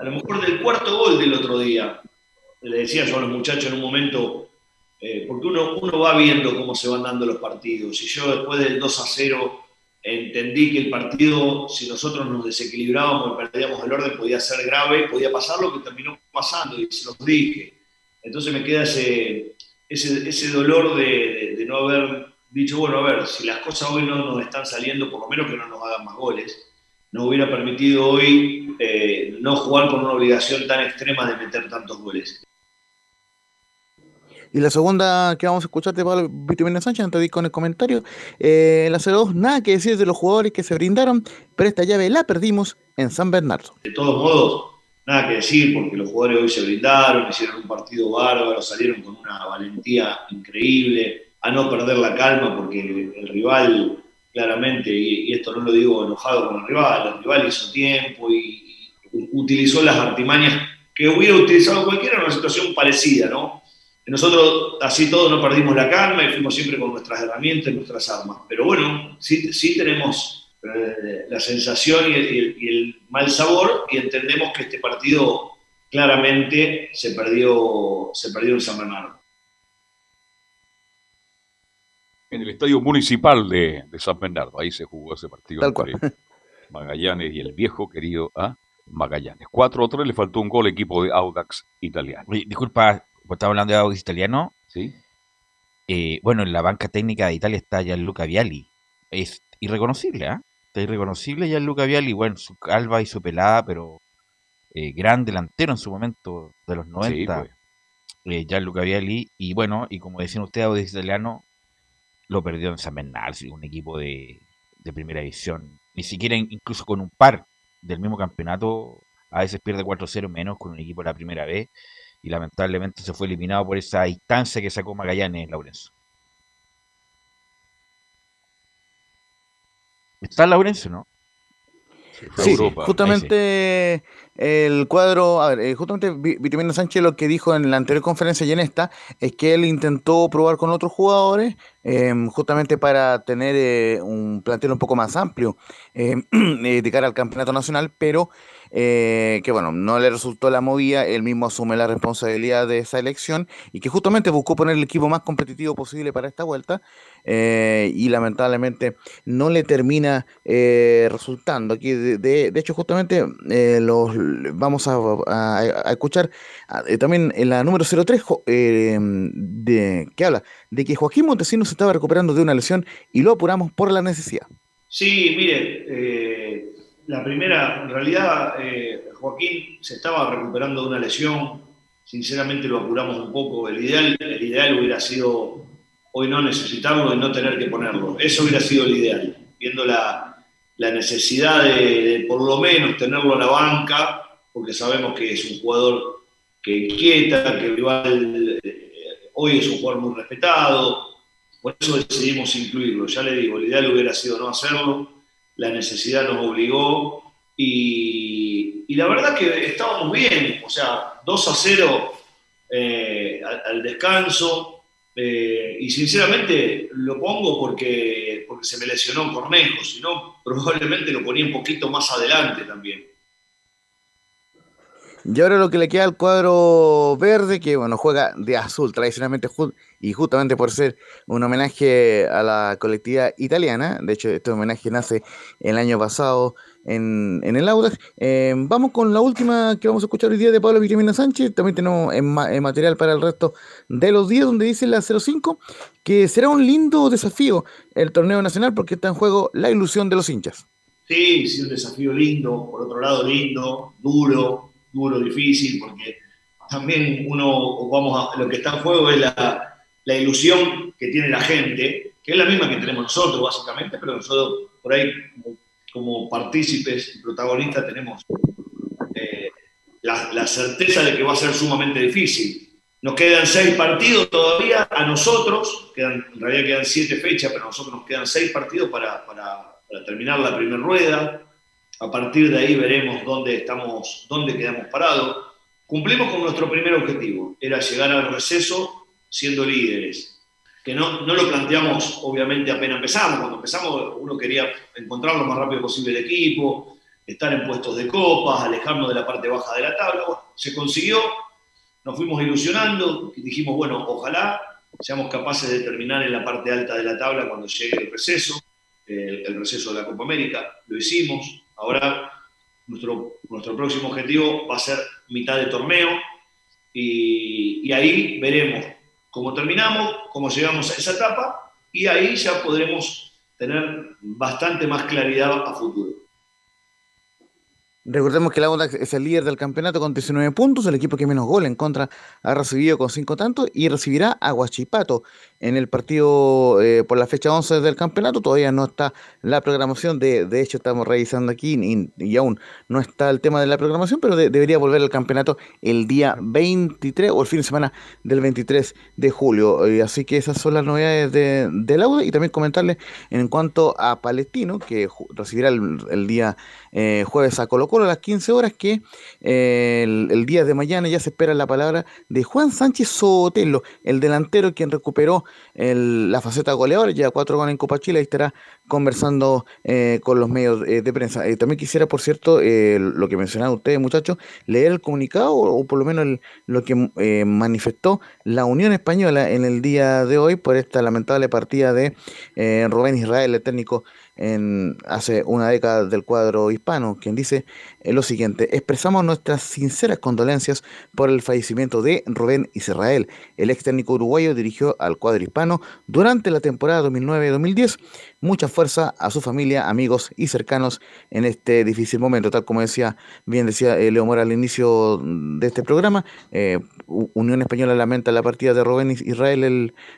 a lo mejor del cuarto gol del otro día. Le decía yo a los muchachos en un momento, eh, porque uno, uno va viendo cómo se van dando los partidos. Y yo después del 2 a 0 entendí que el partido, si nosotros nos desequilibrábamos y perdíamos el orden, podía ser grave, podía pasar lo que terminó pasando, y se los dije. Entonces me queda ese, ese, dolor de, de, no haber dicho, bueno, a ver, si las cosas hoy no nos están saliendo, por lo menos que no nos hagan más goles, nos hubiera permitido hoy eh, no jugar con una obligación tan extrema de meter tantos goles. Y la segunda que vamos a escuchar de Pablo Vitamina Sánchez, antes de ir con el comentario, eh, la 02, nada que decir de los jugadores que se brindaron, pero esta llave la perdimos en San Bernardo. De todos modos, nada que decir, porque los jugadores hoy se brindaron, hicieron un partido bárbaro, salieron con una valentía increíble, a no perder la calma, porque el, rival, claramente, y, esto no lo digo enojado con el rival, el rival hizo tiempo y, y utilizó las artimañas que hubiera utilizado cualquiera en una situación parecida, ¿no? Nosotros así todos no perdimos la calma y fuimos siempre con nuestras herramientas y nuestras armas. Pero bueno, sí, sí tenemos eh, la sensación y el, mal sabor y entendemos que este partido claramente se perdió, se perdió en San Bernardo. En el estadio municipal de, San Bernardo, ahí se jugó ese partido Tal entre Magallanes y el viejo querido ¿ah? Magallanes. 4-3 le faltó un gol equipo de Audax italiano. disculpa, pues estaba hablando de algo italiano. Sí. Eh, bueno, en la banca técnica de Italia está Gianluca Vialli. Es irreconocible, ¿ah? Está irreconocible Gianluca Vialli. Bueno, su calva y su pelada, pero eh, gran delantero en su momento de los 90. Sí, pues. eh, Gianluca Vialli. Y bueno, y como decían ustedes, Audis Italiano lo perdió en San Bernal, un equipo de, de primera división. Ni siquiera incluso con un par del mismo campeonato, a veces pierde 4-0 menos con un equipo de la primera vez y lamentablemente se fue eliminado por esa instancia que sacó Magallanes, Laurencio. ¿Está Laurencio, no? Sí, justamente el cuadro, a ver, eh, justamente Vitamina Sánchez lo que dijo en la anterior conferencia y en esta es que él intentó probar con otros jugadores em, justamente para tener eh, un plantel un poco más amplio em, de cara al campeonato nacional, pero eh, que bueno, no le resultó la movida, él mismo asume la responsabilidad de esa elección y que justamente buscó poner el equipo más competitivo posible para esta vuelta eh, y lamentablemente no le termina eh, resultando. Aquí, de, hecho, justamente los vamos a, escuchar también en la número 03 de, que habla de que Joaquín Montesinos se estaba recuperando de una lesión y lo apuramos por la necesidad. Sí, mire, la primera, en realidad, eh, Joaquín se estaba recuperando de una lesión. Sinceramente lo apuramos un poco. El ideal, el ideal hubiera sido hoy no necesitarlo y no tener que ponerlo. Eso hubiera sido el ideal. Viendo la, necesidad de, por lo menos tenerlo en la banca, porque sabemos que es un jugador que inquieta, que igual eh, hoy es un jugador muy respetado. Por eso decidimos incluirlo. Ya le digo, el ideal hubiera sido no hacerlo la necesidad nos obligó y, la verdad que estábamos bien, o sea, 2 a 0 eh, al, descanso eh, y sinceramente lo pongo porque, porque se me lesionó Cornejo, si no probablemente lo ponía un poquito más adelante también. Y ahora lo que le queda al cuadro verde, que bueno, juega de azul tradicionalmente y justamente por ser un homenaje a la colectividad italiana, de hecho este homenaje nace el año pasado en, el Audax. Eh, vamos con la última que vamos a escuchar hoy día de Pablo Vitamina Sánchez, también tenemos en, material para el resto de los días, donde dice la 05 que será un lindo desafío el torneo nacional porque está en juego la ilusión de los hinchas. Sí, sí, un desafío lindo, por otro lado lindo, duro, duro, difícil, porque también uno, vamos a, lo que está en juego es la, ilusión que tiene la gente, que es la misma que tenemos nosotros, básicamente, pero nosotros por ahí, como, partícipes y protagonistas, tenemos eh, la, certeza de que va a ser sumamente difícil. Nos quedan seis partidos todavía a nosotros, quedan, en realidad quedan siete fechas, pero a nosotros nos quedan seis partidos para, para terminar la primera rueda. A partir de ahí veremos dónde estamos, dónde quedamos parados. Cumplimos con nuestro primer objetivo, era llegar al receso siendo líderes. Que no, no lo planteamos, obviamente, apenas empezamos. Cuando empezamos, uno quería encontrar lo más rápido posible el equipo, estar en puestos de copas, alejarnos de la parte baja de la tabla. se consiguió, nos fuimos ilusionando, dijimos, bueno, ojalá seamos capaces de terminar en la parte alta de la tabla cuando llegue el receso, el, receso de la Copa América, lo hicimos, ahora nuestro, nuestro próximo objetivo va a ser mitad de torneo y, y ahí veremos cómo terminamos, cómo llegamos a esa etapa y ahí ya podremos tener bastante más claridad a futuro. Recordemos que el Audax es el líder del campeonato con 19 puntos, el equipo que menos gol en contra ha recibido con 5 tantos y recibirá a Guachipato en el partido eh, por la fecha 11 del campeonato. Todavía no está la programación, de, de hecho estamos revisando aquí y, aún no está el tema de la programación, pero debería volver al campeonato el día 23 o el fin de semana del 23 de julio. Eh, así que esas son las novedades de, del Audax y también comentarles en cuanto a Palestino, que recibirá el, día eh, jueves a Colo a las 15 horas que eh, el, día de mañana ya se espera la palabra de Juan Sánchez Sotelo, el delantero quien recuperó la faceta goleadora, ya cuatro goles en Copa Chile, y estará conversando eh, con los medios eh, de prensa. también quisiera, por cierto, lo que mencionaban ustedes, muchachos, leer el comunicado o, por lo menos lo que manifestó la Unión Española en el día de hoy por esta lamentable partida de Rubén Israel, el técnico en, hace una década del cuadro hispano, quien dice eh, lo siguiente, expresamos nuestras sinceras condolencias por el fallecimiento de Rubén Israel. El ex técnico uruguayo dirigió al cuadro hispano durante la temporada 2009-2010 mucha fuerza a su familia, amigos y cercanos en este difícil momento. Tal como decía, bien decía eh, Leo Mora al inicio de este programa, eh, Unión Española lamenta la partida de Rubén Israel,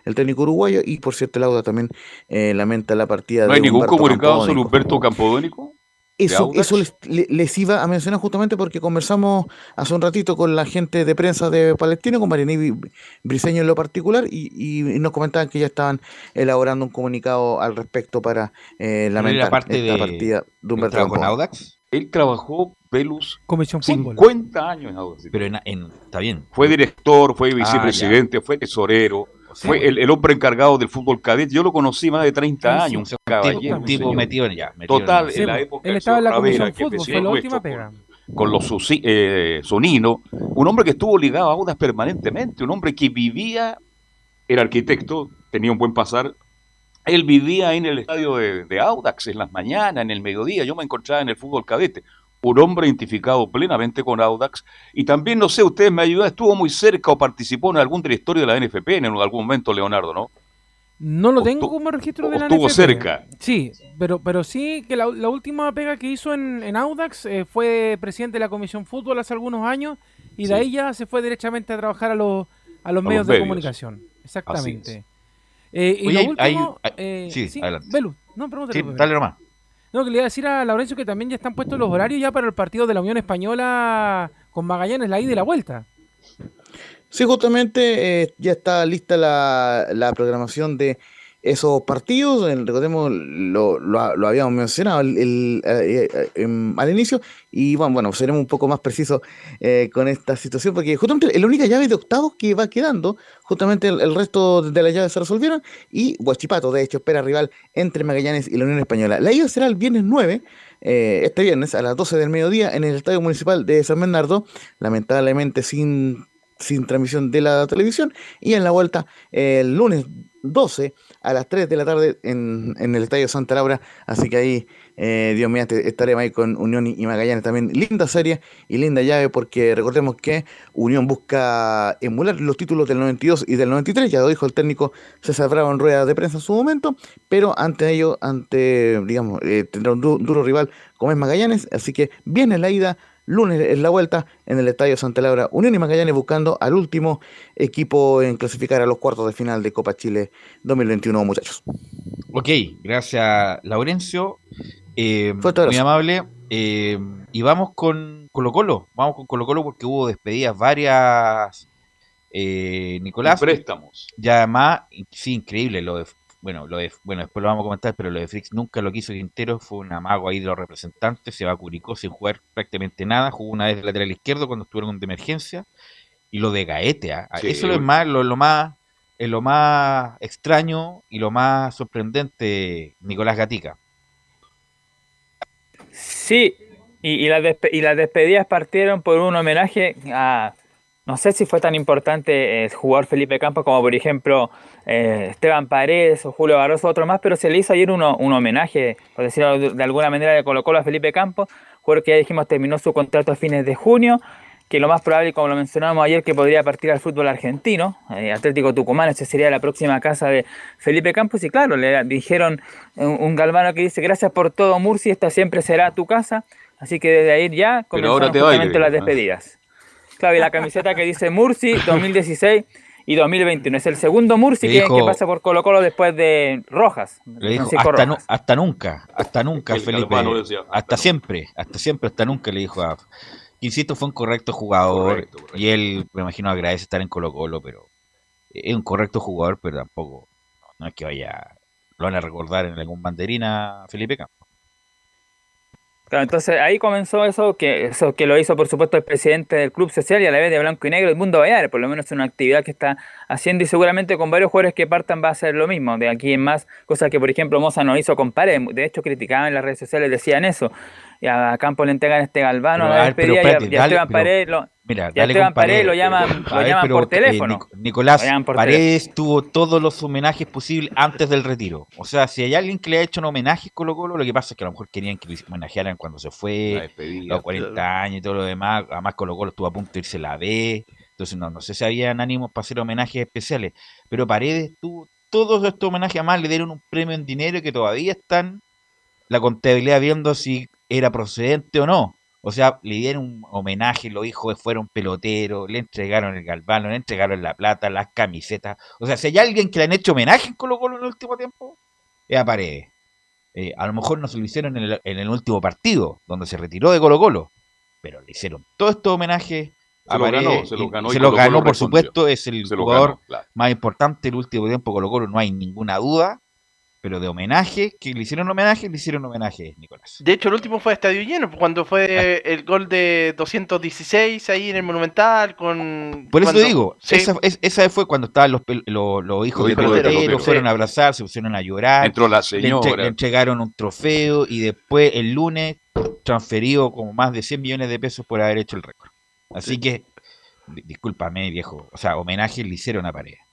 el, técnico uruguayo, y por cierto, Lauda también eh, lamenta la partida de. ¿No hay ningún comunicado sobre Humberto Campodónico? Eso, eso les, iba a mencionar justamente porque conversamos hace un ratito con la gente de prensa de Palestino, con Mariní Briseño en lo particular, y, nos comentaban que ya estaban elaborando un comunicado al respecto para eh, lamentar parte esta de, partida de Humberto con Audax? Él trabajó Velus 50 años en Audax. Pero en, está bien. Fue director, fue ah, vicepresidente, fue tesorero fue el, hombre encargado del fútbol cadete. Yo lo conocí más de 30 años. Un, caballero, tipo, metido ya. Total, en la época él estaba en la comisión fútbol, fue la última pega. Con los eh, Sonino, un hombre que estuvo ligado a Audas permanentemente, un hombre que vivía, era arquitecto, tenía un buen pasar, él vivía en el estadio de, de, Audax en las mañanas, en el mediodía. Yo me encontraba en el fútbol cadete un hombre identificado plenamente con Audax. Y también, no sé, ustedes me ayudan, estuvo muy cerca o participó en algún directorio de la NFP en algún momento, Leonardo, ¿no? No lo tengo como registro de la estuvo cerca. Sí, pero, pero sí que la, última pega que hizo en, Audax eh, fue presidente de la Comisión Fútbol hace algunos años y de ahí ya se fue directamente a trabajar a los, a los, medios, de comunicación. Exactamente. Eh, y lo último, eh, sí, adelante. Belu, no, pregúntale. Sí, dale nomás. No, que le iba a decir a Laurencio que también ya están puestos los horarios ya para el partido de la Unión Española con Magallanes, la ida y la vuelta. Sí, justamente eh, ya está lista la, la programación de esos partidos, recordemos, lo, lo, habíamos mencionado eh, eh, em, al inicio, y bueno, bueno, seremos un poco más precisos eh, con esta situación, porque justamente la única llave de octavos que va quedando, justamente el, resto de las llaves se resolvieron, y Huachipato, de hecho, espera rival entre Magallanes y la Unión Española. La ida será el viernes 9, este viernes a las 12 del mediodía, en el Estadio Municipal de San Bernardo, lamentablemente sin sin transmisión de la televisión y en la vuelta el lunes 12 a las 3 de la tarde en, el Estadio Santa Laura. Así que ahí, eh, Dios mío, estaremos ahí con Unión y Magallanes también. Linda serie y linda llave porque recordemos que Unión busca emular los títulos del 92 y del 93. Ya lo dijo el técnico César Bravo en rueda de prensa en su momento. Pero ante ello, ante, digamos, eh, tendrá un duro rival como es Magallanes. Así que viene la ida Lunes es la vuelta en el Estadio Santa Laura. Unión y Magallanes buscando al último equipo en clasificar a los cuartos de final de Copa Chile 2021, muchachos. Ok, gracias Laurencio. Eh, muy amable. Eh, y vamos con Colo Colo. Vamos con Colo Colo porque hubo despedidas varias. Eh, Nicolás. préstamos. Ya más, sí, increíble lo de bueno, lo de, bueno, después lo vamos a comentar, pero lo de Frix nunca lo quiso Quintero, fue un amago ahí de los representantes, se va a Curicó sin jugar prácticamente nada, jugó una vez de lateral izquierdo cuando estuvieron de emergencia, y lo de Gaete, ¿ah? eso es más, lo, lo más, es lo más extraño y lo más sorprendente, Nicolás Gatica. Sí, Y, las y las despedidas partieron por un homenaje a, no sé si fue tan importante el jugador Felipe Campos como por ejemplo eh, Esteban Paredes o Julio Barroso, otro más, pero se le hizo ayer uno, un homenaje, por decirlo de alguna manera, de Colo Colo a Felipe Campos, jugador que ya dijimos terminó su contrato a fines de junio, que lo más probable, como lo mencionábamos ayer, que podría partir al fútbol argentino, eh, Atlético Tucumán, esa sería la próxima casa de Felipe Campos, y claro, le dijeron un, galvano que dice, gracias por todo Murci, esta siempre será tu casa, así que desde ahí ya comenzaron justamente las despedidas. Claro, y la camiseta que dice Murci 2016 y 2021. Es el segundo Murci que, pasa por Colo Colo después de Rojas. Le dijo, hasta, nunca, hasta nunca, Felipe. hasta, siempre, hasta siempre, hasta nunca le dijo a... Insisto, fue un correcto jugador y él, me imagino, agradece estar en Colo Colo, pero es un correcto jugador, pero tampoco, no es que vaya, lo van a recordar en algún banderina Felipe Campos entonces ahí comenzó eso que, eso que lo hizo por supuesto el presidente del Club Social y a la vez de Blanco y Negro del Mundo Baleares, por lo menos es una actividad que está haciendo y seguramente con varios jugadores que partan va a ser lo mismo, de aquí en más, cosas que por ejemplo Moza no hizo con Paredes, de hecho criticaban en las redes sociales, decían eso, y a Campo le entregan este galvano a la despedida y, a, Esteban Paredes lo, Mira, dale Esteban Paredes lo llaman, lo llaman por eh, teléfono. Nicolás Paredes tuvo todos los homenajes posibles antes del retiro. O sea, si hay alguien que le ha hecho un homenaje a Colo Colo, lo que pasa es que a lo mejor querían que lo homenajearan cuando se fue, los 40 años y todo lo demás. Además, Colo Colo estuvo a punto de irse la B. Entonces, no, no sé si habían ánimos para hacer homenajes especiales. Pero Paredes tuvo todos estos homenajes. Además, le dieron un premio en dinero que todavía están la contabilidad viendo si era procedente o no. O sea, le dieron un homenaje, los hijos fueron peloteros, le entregaron el galvano, le entregaron la plata, las camisetas. O sea, si hay alguien que le han hecho homenaje en Colo Colo en el último tiempo, es a Paredes. Eh, a lo mejor no se lo hicieron en el, último partido, donde se retiró de Colo Colo, pero le hicieron todo este homenaje a Paredes. se lo ganó, se lo ganó por supuesto, es el jugador más importante del último tiempo Colo Colo, no hay ninguna duda pero de homenaje, que le hicieron homenaje, le hicieron homenaje, Nicolás. De hecho, el último fue estadio lleno, cuando fue ah. el gol de 216 ahí en el Monumental con... Por eso digo, esa, fue cuando estaban los, los, hijos de pelotero, fueron a abrazar, se pusieron a llorar. Entró la señora. Le, entregaron un trofeo y después el lunes transferido como más de 100 millones de pesos por haber hecho el récord. Así que, discúlpame viejo, o sea, homenaje le hicieron a Paredes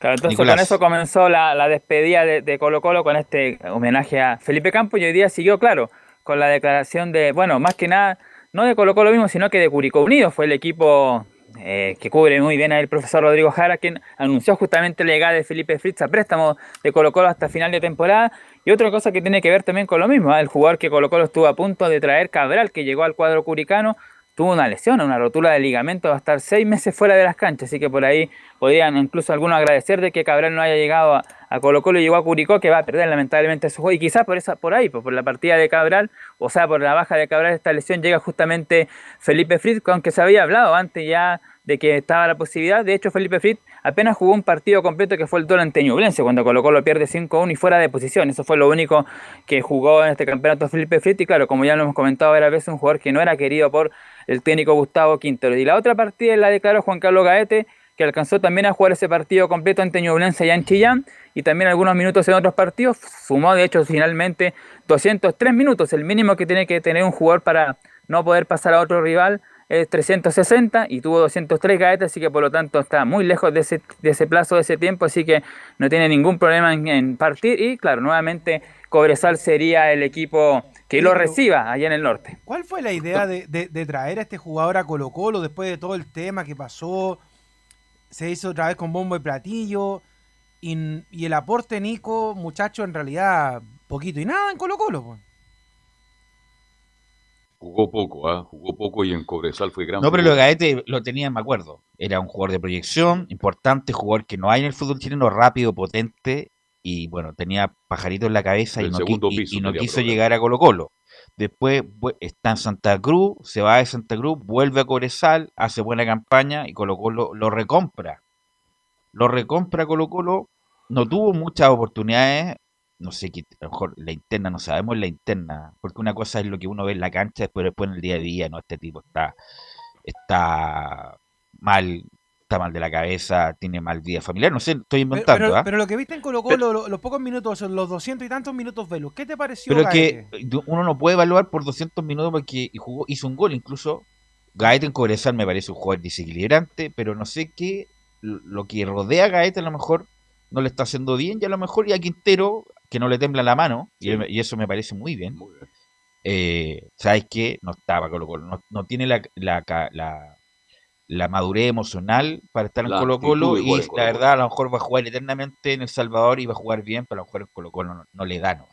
entonces con eso comenzó la, despedida de, Colo Colo con este homenaje a Felipe Campos y hoy día siguió, claro, con la declaración de, bueno, más que nada, no de Colo Colo mismo, sino que de Curicó Unido, fue el equipo eh, que cubre muy bien al profesor Rodrigo Jara, quien anunció justamente la llegada de Felipe Fritz a préstamo de Colo Colo hasta final de temporada. Y otra cosa que tiene que ver también con lo mismo, ¿eh? el jugador que Colo Colo estuvo a punto de traer Cabral, que llegó al cuadro curicano, tuvo una lesión, una rotura de ligamento, va a estar seis meses fuera de las canchas, así que por ahí podrían incluso algunos agradecer de que Cabral no haya llegado a, Colo Colo y llegó a Curicó, que va a perder lamentablemente su juego, y quizás por esa, por ahí, por, la partida de Cabral, o sea, por la baja de Cabral, esta lesión llega justamente Felipe Fritz, aunque se había hablado antes ya de que estaba la posibilidad, de hecho Felipe Fritz apenas jugó un partido completo que fue el duelo ante Ñublense, cuando Colo Colo pierde 5-1 y fuera de posición, eso fue lo único que jugó en este campeonato Felipe Fritz, y claro, como ya lo hemos comentado veces, un jugador que no era querido por el técnico Gustavo Quintero. Y la otra partida la declaró Juan Carlos Gaete, que alcanzó también a jugar ese partido completo ante Ñublense y en Chillán, y también algunos minutos en otros partidos. Sumó, de hecho, finalmente 203 minutos, el mínimo que tiene que tener un jugador para no poder pasar a otro rival es 360 y tuvo 203 gaetas, así que por lo tanto está muy lejos de ese, de ese plazo, de ese tiempo, así que no tiene ningún problema en partir. Y claro, nuevamente Cobresal sería el equipo que lo reciba allá en el norte. ¿Cuál fue la idea de, traer a este jugador a Colo Colo después de todo el tema que pasó? Se hizo otra vez con bombo y platillo. Y, el aporte Nico, muchacho, en realidad poquito y nada en Colo Colo. Pues. Jugó poco, ¿ah? jugó poco y en Cobresal fue gran. No, pero lo Gaete lo tenía, me acuerdo. Era un jugador de proyección, importante, jugador que no hay en el fútbol chileno, rápido, potente y bueno, tenía pajarito en la cabeza y no, quiso llegar a Colo Colo. Después está en Santa Cruz, se va de Santa Cruz, vuelve a Cobresal, hace buena campaña y Colo Colo lo recompra. Lo recompra Colo Colo, no tuvo muchas oportunidades, no sé, a lo mejor la interna, no sabemos la interna, porque una cosa es lo que uno ve en la cancha, después, después en el día a día, no, este tipo está, está mal está mal de la cabeza, tiene mal vida familiar, no sé, estoy inventando. Pero, pero, lo que viste en Colo Colo, los, pocos minutos, los 200 y tantos minutos Velus, ¿qué te pareció? Pero que uno no puede evaluar por 200 minutos porque jugó, hizo un gol, incluso Gaeta en Cobresal me parece un jugador desequilibrante, pero no sé qué, lo que rodea a Gaeta a lo mejor no le está haciendo bien y a lo mejor y a Quintero, que no le tembla la mano, y, eso me parece muy bien. Eh, ¿Sabes qué? No estaba Colo Colo, no, no tiene la, la, la la madurez emocional para estar en Colo Colo y la verdad a lo mejor va a jugar eternamente en El Salvador y va a jugar bien, pero a lo mejor en Colo Colo no, le da.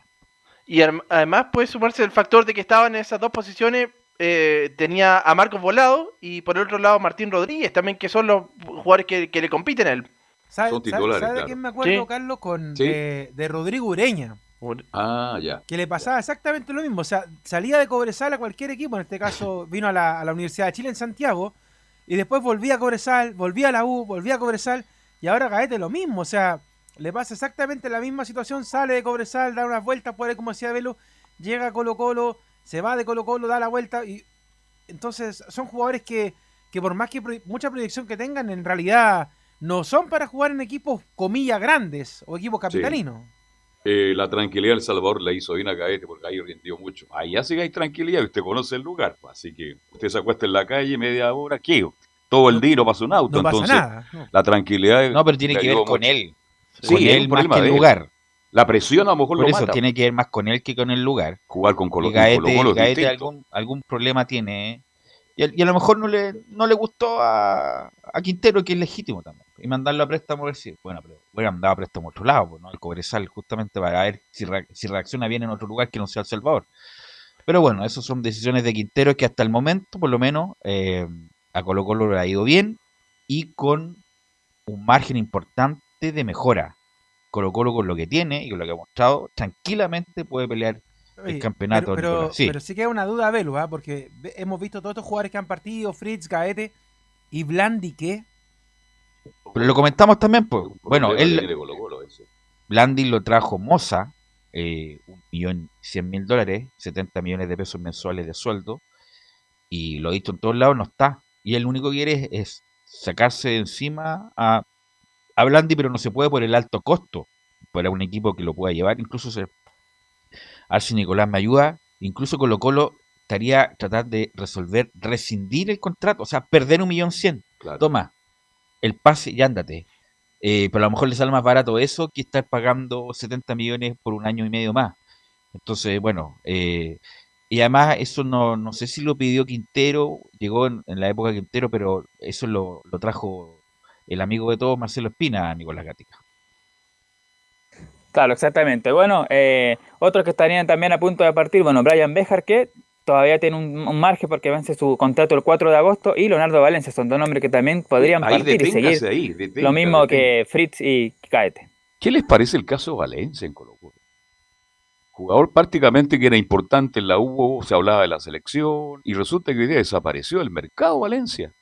Y además puede sumarse el factor de que estaba en esas dos posiciones, eh, tenía a Marcos Volado y por el otro lado Martín Rodríguez también, que son los jugadores que, le compiten a él. ¿Sabe, de quién me acuerdo, Carlos? Con, de Rodrigo Ureña. Ah, ya. Que le pasaba exactamente lo mismo. O sea, salía de Cobresal a cualquier equipo, en este caso vino a la, a la Universidad de Chile en Santiago. Y después volvía a Cobresal, volvía a la U, volvía a Cobresal, y ahora Gaete lo mismo, o sea, le pasa exactamente la misma situación, sale de Cobresal, da unas vueltas por ahí, como decía Velo, llega a Colo Colo, se va de Colo Colo, da la vuelta, y entonces son jugadores que, que por más que mucha proyección que tengan, en realidad no son para jugar en equipos, comillas, grandes, o equipos capitalinos. Eh, la tranquilidad del Salvador la hizo bien a Gaete porque ahí orientó mucho. Ahí sí que hay tranquilidad y usted conoce el lugar. Pues, así que usted se acuesta en la calle media hora, ¿qué? Todo el día no pasa un auto. entonces, la tranquilidad. No, pero tiene que ver con él. Sí, con él más que el lugar. La presión a lo mejor Por eso tiene que ver más con él que con el lugar. Jugar con Colo, Gaete, algún, algún problema tiene. Y a, lo mejor no le, no le gustó a, a Quintero, que es legítimo también y mandarlo a préstamo a ver bueno, pero a mandado a préstamo a otro lado, pues, ¿no? El Cobresal, justamente para ver si, si reacciona bien en otro lugar que no sea El Salvador. Pero bueno, esas son decisiones de Quintero que hasta el momento, por lo menos, eh, a Colo Colo le ha ido bien y con un margen importante de mejora. Colo Colo con lo que tiene y con lo que ha mostrado, tranquilamente puede pelear el campeonato. Pero, sí. pero sí queda una duda, Velu, ¿ah? porque hemos visto todos estos jugadores que han partido, Fritz, Gaete y Blandi, que pero lo comentamos también, pues. Bueno, él. Blandi lo trajo Moza, eh, un millón cien mil dólares, 70 millones de pesos mensuales de sueldo, y lo dicho en todos lados, no está. Y él lo único que quiere es, sacarse de encima a, a Blandi, pero no se puede por el alto costo para un equipo que lo pueda llevar. Incluso, se, a ver si Nicolás me ayuda, incluso Colo Colo estaría tratar de resolver, rescindir el contrato, o sea, perder un millón cien. Toma, el pase y ándate. Eh, pero a lo mejor le sale más barato eso que estar pagando 70 millones por un año y medio más. Entonces, bueno, eh, y además eso no, no sé si lo pidió Quintero, llegó en, la época de Quintero, pero eso lo, lo, trajo el amigo de todos, Marcelo Espina, Nicolás Gatica. Claro, exactamente. Bueno, eh, otros que estarían también a punto de partir, bueno, Brian Bejar, que todavía tiene un, margen porque vence su contrato el 4 de agosto y Leonardo Valencia son dos nombres que también podrían partir y seguir. lo mismo que Fritz y Caete. ¿Qué les parece el caso Valencia en Colo Colo? Jugador prácticamente que era importante en la U, se hablaba de la selección y resulta que hoy día desapareció del mercado Valencia.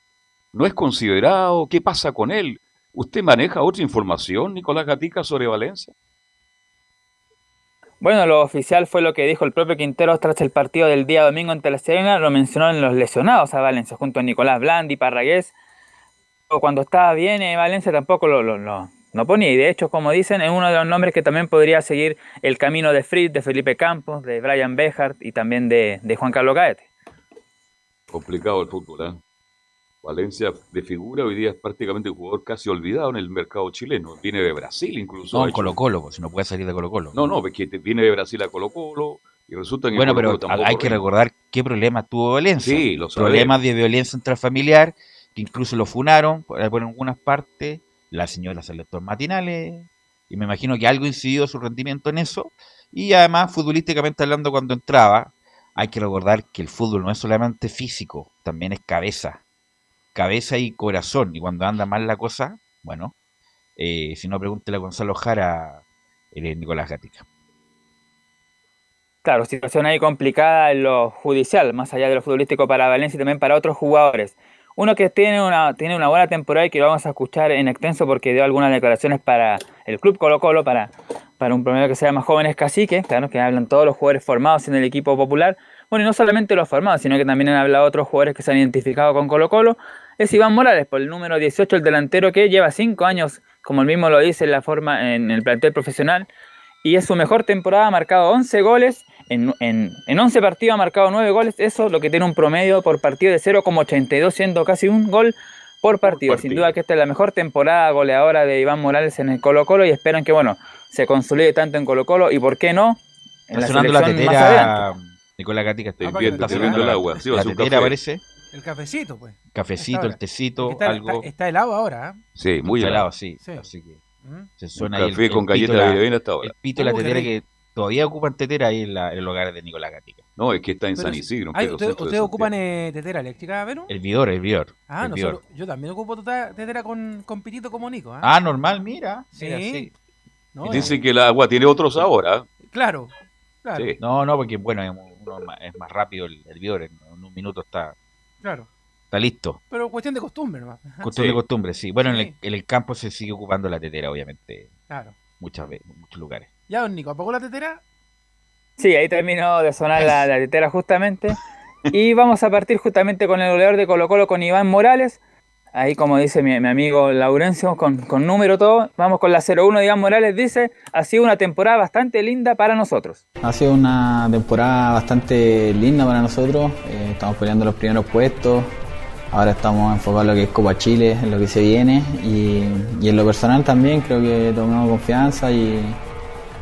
No es considerado, ¿qué pasa con él? ¿Usted maneja otra información, Nicolás Gatica, sobre Valencia? Bueno, lo oficial fue lo que dijo el propio Quintero tras el partido del día domingo ante la Serena, lo mencionó en los lesionados a Valencia, junto a Nicolás Blandi, Parragués. Cuando estaba bien eh, Valencia tampoco lo, lo, no ponía, y de hecho, como dicen, es uno de los nombres que también podría seguir el camino de Fritz, de Felipe Campos, de Brian Behart y también de, de Juan Carlos Gaete. Complicado el fútbol, ¿eh? Valencia de figura hoy día es prácticamente un jugador casi olvidado en el mercado chileno. Viene de Brasil incluso. No, Colo Colo, pues, si no puede salir de Colo Colo. No, no, porque viene de Brasil a Colo Colo y resulta que... Bueno, pero hay que recordar qué problemas tuvo Valencia. Sí, los Problemas de violencia intrafamiliar, que incluso lo funaron por, algunas partes. La señora selector matinales, y me imagino que algo incidió su rendimiento en eso. Y además, futbolísticamente hablando, cuando entraba, hay que recordar que el fútbol no es solamente físico, también es cabeza cabeza y corazón. Y cuando anda mal la cosa, bueno, eh, si no, pregúntele a Gonzalo Jara, el Nicolás Gatica. Claro, situación ahí complicada en lo judicial, más allá de lo futbolístico para Valencia y también para otros jugadores. Uno que tiene una, tiene una buena temporada y que lo vamos a escuchar en extenso porque dio algunas declaraciones para el club Colo Colo, para, para un promedio que se llama Jóvenes Caciques, claro, que hablan todos los jugadores formados en el equipo popular. Bueno, y no solamente los formados, sino que también han hablado otros jugadores que se han identificado con Colo Colo. Es Iván Morales, por el número 18, el delantero que lleva 5 años, como el mismo lo dice en la forma en el plantel profesional, y es su mejor temporada, ha marcado 11 goles, en, en, en 11 partidos ha marcado 9 goles, eso lo que tiene un promedio por partido de 0,82, siendo casi un gol por partido. Sin duda que esta es la mejor temporada goleadora de Iván Morales en el Colo Colo y esperan que, bueno, se consolide tanto en Colo Colo y, ¿por qué no? En la sonando la tetera, Nicolás Gatica, estoy ah, viendo, estoy viendo el agua. Sí, la tetera aparece. El cafecito, pues. Cafecito, el tecito, está, algo. Está, está, helado ahora, ¿eh? Sí, muy está helado. sí. sí. Así que ¿Mm? se suena ahí café el, con el galletas de bien hasta ahora. El pito y la qué tetera que todavía ocupan tetera ahí en, la, en el hogar de Nicolás Gatica. No, es que está en Pero San si- Isidro. pleno ¿Ustedes ocupan eh, tetera eléctrica, Vero? El vidor, el vidor. Ah, el vidor. nosotros, yo también ocupo tota- tetera con, con pitito como Nico. ¿ah? Ah, normal, mira. Sí. mira, sí. No, Dicen que el agua tiene otro sabor, ¿ah? Claro, claro, Sí. No, no, porque bueno, es, uno es más rápido el, el vidor. En, en un minuto está, claro. está listo. Pero cuestión de costumbre. Ajá. Costumbre, Sí. costumbre, sí. Bueno, en, el, Sí. en el campo se sigue ocupando la tetera, obviamente, Claro. muchas veces, en muchos lugares. Ya, don Nico, ¿apagó la tetera? Sí, ahí terminó de sonar la, la tetera justamente. Y vamos a partir justamente con el goleador de Colo Colo, con Iván Morales. Ahí, como dice mi, mi amigo Laurencio, con, número todo. Vamos con la 01 de Iván Morales. Dice, ha sido una temporada bastante linda para nosotros. Ha sido una temporada bastante linda para nosotros. eh, estamos peleando los primeros puestos. Ahora estamos enfocados en lo que es Copa Chile, en lo que se viene. Y, en lo personal también creo que tomamos confianza y,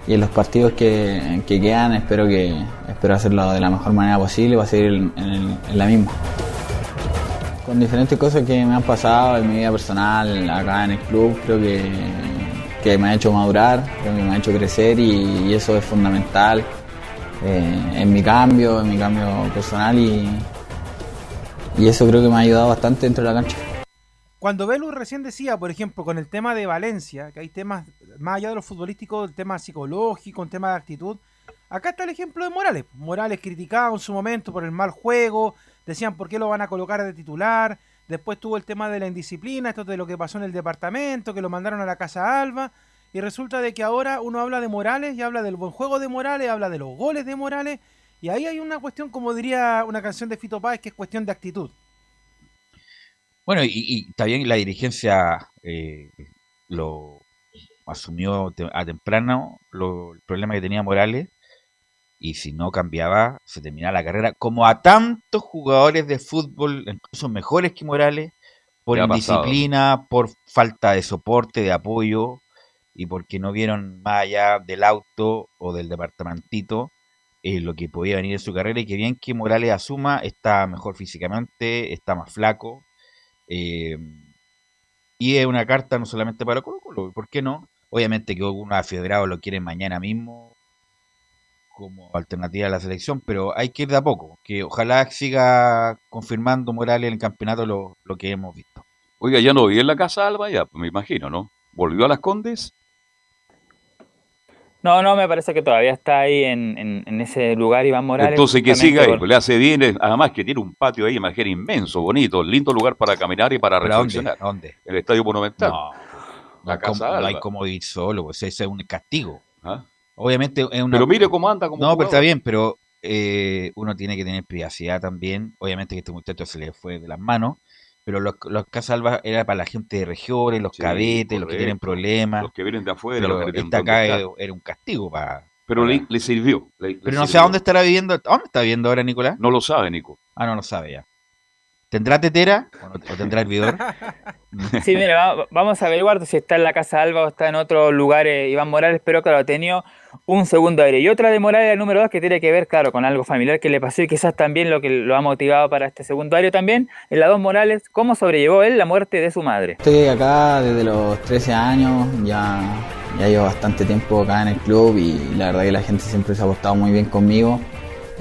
en los partidos que, que quedan espero que espero hacerlo de la mejor manera posible para seguir en, en la misma. Con diferentes cosas que me han pasado en mi vida personal, acá en el club, creo que, que me ha hecho madurar, creo que me ha hecho crecer y, eso es fundamental eh, en mi cambio, en mi cambio personal y, y eso creo que me ha ayudado bastante dentro de la cancha. Cuando Belu recién decía, por ejemplo, con el tema de Valencia, que hay temas, más allá de lo futbolístico, el tema psicológico, el tema de actitud, acá está el ejemplo de Morales. Morales criticado en su momento por el mal juego, decían por qué lo van a colocar de titular, después tuvo el tema de la indisciplina, esto de lo que pasó en el departamento, que lo mandaron a la Casa Alba, y resulta de que ahora uno habla de Morales y habla del buen juego de Morales, habla de los goles de Morales, y ahí hay una cuestión, como diría una canción de Fito Páez, que es cuestión de actitud. Bueno, y, y también la dirigencia eh, lo asumió a temprano lo- el problema que tenía Morales y si no cambiaba se terminaba la carrera como a tantos jugadores de fútbol, incluso mejores que Morales, por pasado. indisciplina, por falta de soporte, de apoyo y porque no vieron más allá del auto o del departamentito eh, lo que podía venir en su carrera y que bien que Morales asuma, está mejor físicamente, está más flaco, eh, y es una carta no solamente para Colo Colo, ¿por qué no? Obviamente que algunos afiebrados lo quieren mañana mismo como alternativa a la selección, pero hay que ir de a poco, que ojalá siga confirmando Morales en el campeonato lo, lo que hemos visto. Oiga, ya no vive en la casa Alba, ya, me imagino, ¿no? ¿Volvió a las Condes? No, no, me parece que todavía está ahí en, en- en ese lugar Iván Morales. Entonces que siga ahí, por- pues, le hace bien, además que tiene un patio ahí, imagínate, inmenso, bonito, lindo lugar para caminar y para reflexionar. ¿A dónde? El Estadio Monumental. No, la no, casa como- no hay como ir solo, pues ese es un castigo. ¿Ah? Obviamente es una... Pero mire cómo anda como No, pero está bien, pero eh, uno tiene que tener privacidad también. Obviamente que este muchacho se le fue de las manos, pero los, los Casalvas era para la gente de regiones, los Sí, cadetes, los que tienen problemas. Los que vienen de afuera, los que este acá era, un castigo para... Pero le, le sirvió. le- le Pero no sé a dónde estará viviendo. ¿A dónde está viviendo ahora Nicolás? No lo sabe, Nico. Ah, no lo sabe ya. ¿Tendrá tetera o, no- o tendrá hervidor? Sí, mire, va- vamos a averiguar si está en la Casa Alba o está en otro lugar eh, Iván Morales, pero claro, ha tenido un segundo aire. Y otra de Morales, el número dos, que tiene que ver, claro, con algo familiar que le pasó y quizás también lo que lo ha motivado para este segundo aire también, en la dos Morales, cómo sobrellevó él la muerte de su madre. Estoy acá desde los 13 años, ya, ya llevo bastante tiempo acá en el club y la verdad que la gente siempre se ha portado muy bien conmigo.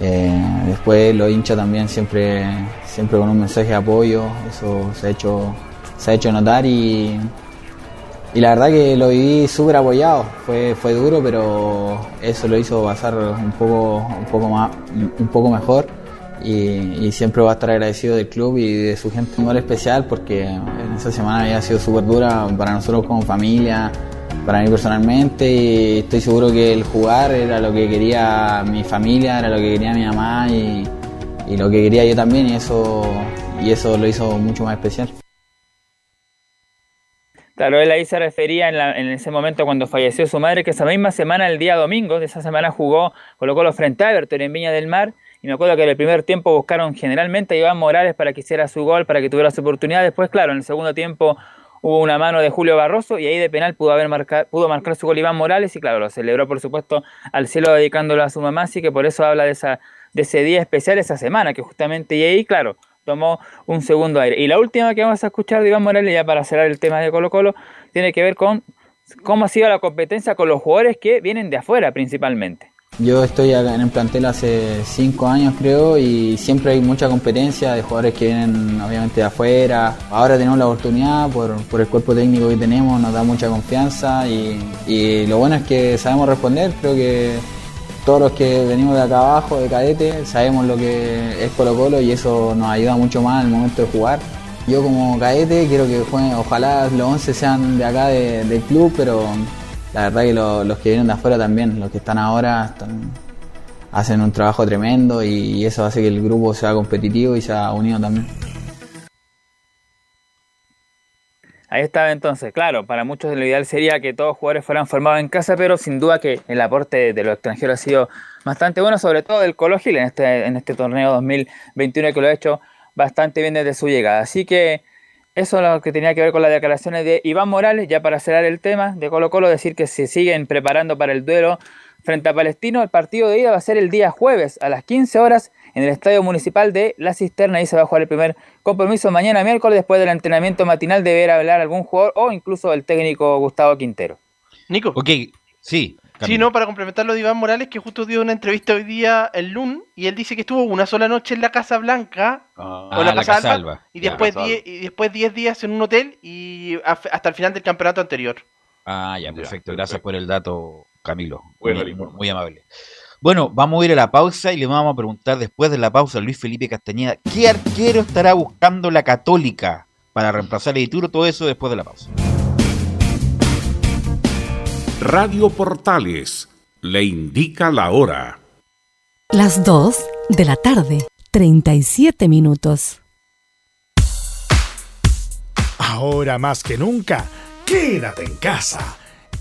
Eh, después los hinchas también siempre, siempre con un mensaje de apoyo, eso se ha hecho, se ha hecho notar y, y la verdad que lo viví súper apoyado, fue, fue duro pero eso lo hizo pasar un poco, un poco, más, un poco mejor y, siempre voy a estar agradecido del club y de su gente muy especial porque en esa semana había sido súper dura para nosotros como familia, para mí personalmente y estoy seguro que el jugar era lo que quería mi familia, era lo que quería mi mamá y lo que quería yo también y eso, y eso lo hizo mucho más especial. Claro, él ahí se refería en, ese momento cuando falleció su madre, que esa misma semana, el día domingo de esa semana, jugó, colocó los frente a Everton en Viña del Mar. Y me acuerdo que en el primer tiempo buscaron generalmente a Iván Morales para que hiciera su gol, para que tuviera su oportunidad. Después, claro, en el segundo tiempo hubo una mano de Julio Barroso y ahí de penal pudo, haber marcar, pudo marcar su gol Iván Morales y claro, lo celebró por supuesto al cielo dedicándolo a su mamá, así que por eso habla de, esa, de ese día especial, esa semana, que justamente y ahí, claro, tomó un segundo aire. Y la última que vamos a escuchar de Iván Morales, ya para cerrar el tema de Colo Colo, tiene que ver con cómo ha sido la competencia con los jugadores que vienen de afuera principalmente. Yo estoy acá en el plantel hace cinco años creo y siempre hay mucha competencia de jugadores que vienen obviamente de afuera. Ahora tenemos la oportunidad por, por el cuerpo técnico que tenemos, nos da mucha confianza y, y lo bueno es que sabemos responder. Creo que todos los que venimos de acá abajo, de cadete, sabemos lo que es Colo Colo y eso nos ayuda mucho más en el momento de jugar. Yo como cadete quiero que jueguen, ojalá los 11 sean de acá del club, pero la verdad que los que vienen de afuera también, los que están ahora, hacen un trabajo tremendo y, eso hace que el grupo sea competitivo y sea unido también. Ahí estaba entonces, claro, para muchos lo ideal sería que todos los jugadores fueran formados en casa, pero sin duda que el aporte de los extranjeros ha sido bastante bueno, sobre todo del Colo Gil en este, en este torneo 2021 que lo ha hecho bastante bien desde su llegada. Así que eso es lo que tenía que ver con las declaraciones de Iván Morales, ya para cerrar el tema de Colo Colo, decir que se siguen preparando para el duelo frente a Palestino. El partido de ida va a ser el día jueves a las 15 horas en el Estadio Municipal de La Cisterna. Ahí se va a jugar el primer compromiso mañana miércoles después del entrenamiento matinal de ver hablar algún jugador o incluso el técnico Gustavo Quintero. Nico. Ok, sí. Sí, no, para complementar lo de Iván Morales, que justo dio una entrevista hoy día el lunes y él dice que estuvo una sola noche en la Casa Blanca ah, o la, Casa, Alba, y, después diez, y después 10 días en un hotel y hasta el final del campeonato anterior. Ah, ya, perfecto. Gracias por el dato, Camilo. muy amable. Bueno, vamos a ir a la pausa y le vamos a preguntar después de la pausa a Luis Felipe Castañeda, ¿qué arquero estará buscando la Católica para reemplazar a Ituro? Todo eso después de la pausa. Radio Portales le indica la hora. Las 2 de la tarde, 37 minutos. Ahora más que nunca, quédate en casa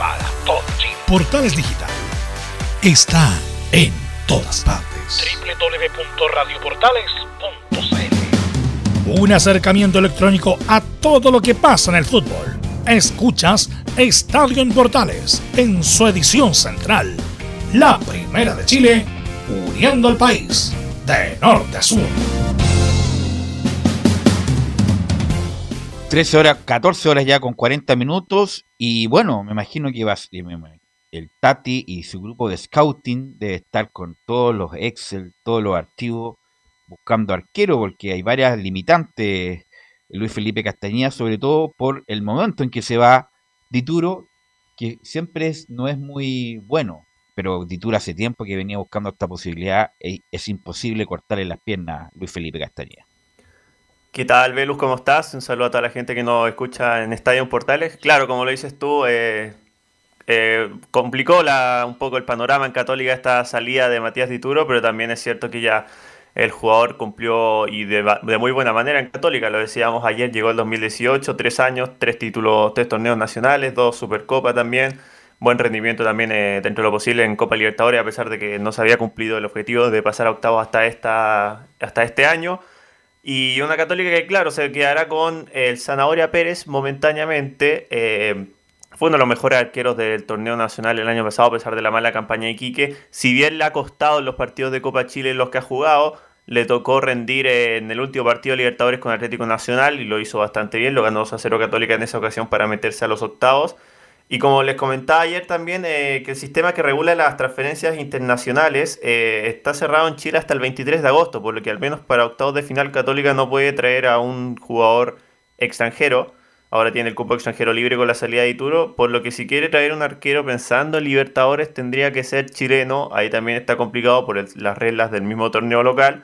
para todo Portales Digital está en todas partes. www.radioportales.cl Un acercamiento electrónico a todo lo que pasa en el fútbol. Escuchas Estadio en Portales en su edición central. La primera de Chile uniendo al país de norte a sur. 13 horas, 14 horas ya con 40 minutos. Y bueno, me imagino que va, el Tati y su grupo de scouting debe estar con todos los Excel, todos los archivos, buscando arquero, porque hay varias limitantes. Luis Felipe Castañeda, sobre todo por el momento en que se va Dituro, que siempre es, no es muy bueno, pero Dituro hace tiempo que venía buscando esta posibilidad, y e, es imposible cortarle las piernas a Luis Felipe Castañeda. ¿Qué tal, Velus? ¿Cómo estás? Un saludo a toda la gente que nos escucha en Estadio Portales. Claro, como lo dices tú, eh, eh, complicó la, un poco el panorama en Católica esta salida de Matías Dituro, pero también es cierto que ya el jugador cumplió y de, muy buena manera en Católica. Lo decíamos ayer, llegó el 2018, tres años, tres títulos, tres torneos nacionales, dos Supercopa también. Buen rendimiento también eh, dentro de lo posible en Copa Libertadores, a pesar de que no se había cumplido el objetivo de pasar a octavos hasta, esta, hasta este año. Y una católica que, claro, se quedará con el Zanahoria Pérez momentáneamente. Eh, fue uno de los mejores arqueros del torneo nacional el año pasado, a pesar de la mala campaña de Quique. Si bien le ha costado en los partidos de Copa Chile en los que ha jugado, le tocó rendir en el último partido de Libertadores con Atlético Nacional y lo hizo bastante bien. Lo ganó 2 a 0 Católica en esa ocasión para meterse a los octavos. Y como les comentaba ayer también, eh, que el sistema que regula las transferencias internacionales eh, está cerrado en Chile hasta el 23 de agosto, por lo que al menos para octavos de final Católica no puede traer a un jugador extranjero. Ahora tiene el cupo extranjero libre con la salida de Ituro, por lo que si quiere traer un arquero pensando en Libertadores tendría que ser chileno. Ahí también está complicado por las reglas del mismo torneo local.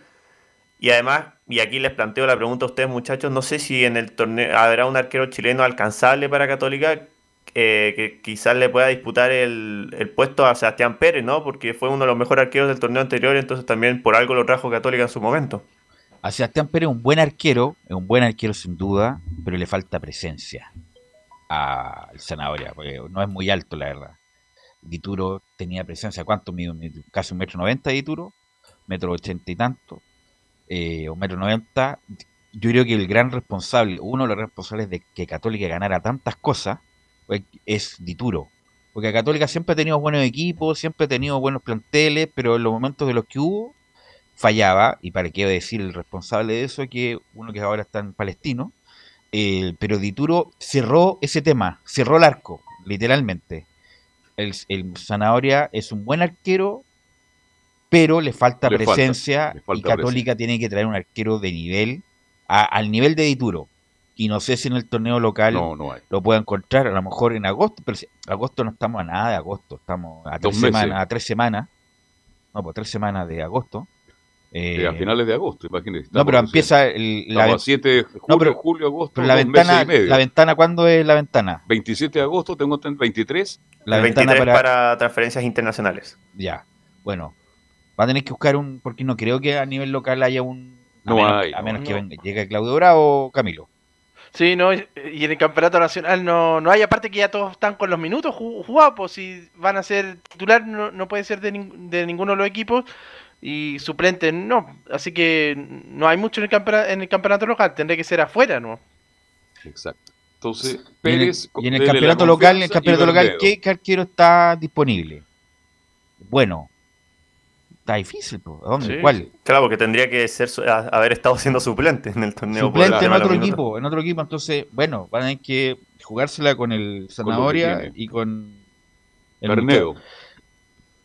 Y además, y aquí les planteo la pregunta a ustedes muchachos, no sé si en el torneo habrá un arquero chileno alcanzable para Católica eh, que quizás le pueda disputar el, puesto a Sebastián Pérez, ¿no? Porque fue uno de los mejores arqueros del torneo anterior, entonces también por algo lo trajo Católica en su momento. A Sebastián Pérez es un buen arquero, es un buen arquero sin duda, pero le falta presencia al Zanahoria, porque no es muy alto, la verdad. Dituro tenía presencia, ¿cuánto mide? Casi un metro noventa Dituro, metro ochenta y tanto, eh, un metro noventa. Yo creo que el gran responsable, uno de los responsables de que Católica ganara tantas cosas, es Dituro. Porque Católica siempre ha tenido buenos equipos, siempre ha tenido buenos planteles, pero en los momentos de los que hubo, fallaba. Y para qué decir el responsable de eso, que uno que ahora está en Palestino. Eh, pero Dituro cerró ese tema, cerró el arco, literalmente. El, Zanahoria es un buen arquero, pero le falta presencia y Católica tiene que traer un arquero de nivel, al nivel de Dituro y no sé si en el torneo local lo pueda encontrar, a lo mejor en agosto, pero si, agosto no estamos a nada de agosto, estamos a tres, semanas, a tres semanas, no, pues tres semanas de agosto. Eh, a finales de agosto, imagínese. No, pero empieza el, la 7 de julio, julio, agosto, la ventana, ¿La ventana cuándo es la ventana? 27 de agosto, tengo 23. La ventana para... transferencias internacionales. Ya, bueno, va a tener que buscar un, porque no creo que a nivel local haya un... no hay. A menos que venga, llegue Claudio Bravo o Camilo. Sí, no, y en el campeonato nacional no, no hay, aparte que ya todos están con los minutos jugados, pues si van a ser titular no, no puede ser de, de, ninguno de los equipos y suplente no, así que no hay mucho en el, campeonato, en el campeonato local, tendré que ser afuera, ¿no? Exacto. Entonces, Pérez, y en el, campeonato local, en el campeonato local, ¿qué arquero está disponible? Bueno, está difícil. ¿Dónde? ¿Cuál? Claro, porque tendría que ser haber estado siendo suplente en el torneo. Suplente en otro equipo, en otro equipo. Entonces, bueno, van a tener que jugársela con el Zanahoria y con el Bernedo.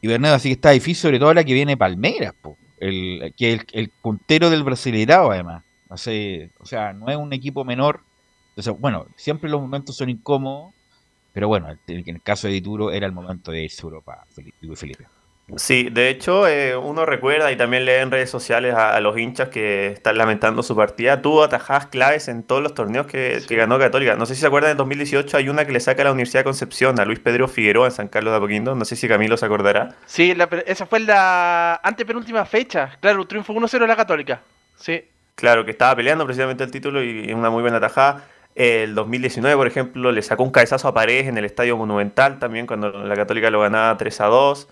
Y Bernedo, así que está difícil, sobre todo ahora que viene Palmeiras, el, que el, el puntero del Brasileirao, además. o sea, no es un equipo menor. Entonces, bueno, siempre los momentos son incómodos, pero bueno, en el caso de Dituro era el momento de irse a Europa, Luis Felipe. Sí, de hecho, eh, uno recuerda y también lee en redes sociales a, los hinchas que están lamentando su partida. Tuvo atajadas claves en todos los torneos que, ganó Católica. No sé si se acuerdan, en 2018 hay una que le saca a la Universidad de Concepción, a Luis Pedro Figueroa en San Carlos de Apoquindo. No sé si Camilo se acordará. Sí, esa fue la antepenúltima fecha. Claro, triunfo 1-0 de la Católica. Sí. Claro, que estaba peleando precisamente el título y una muy buena atajada. El 2019, por ejemplo, le sacó un cabezazo a Paredes en el Estadio Monumental también, cuando la Católica lo ganaba 3 a 2.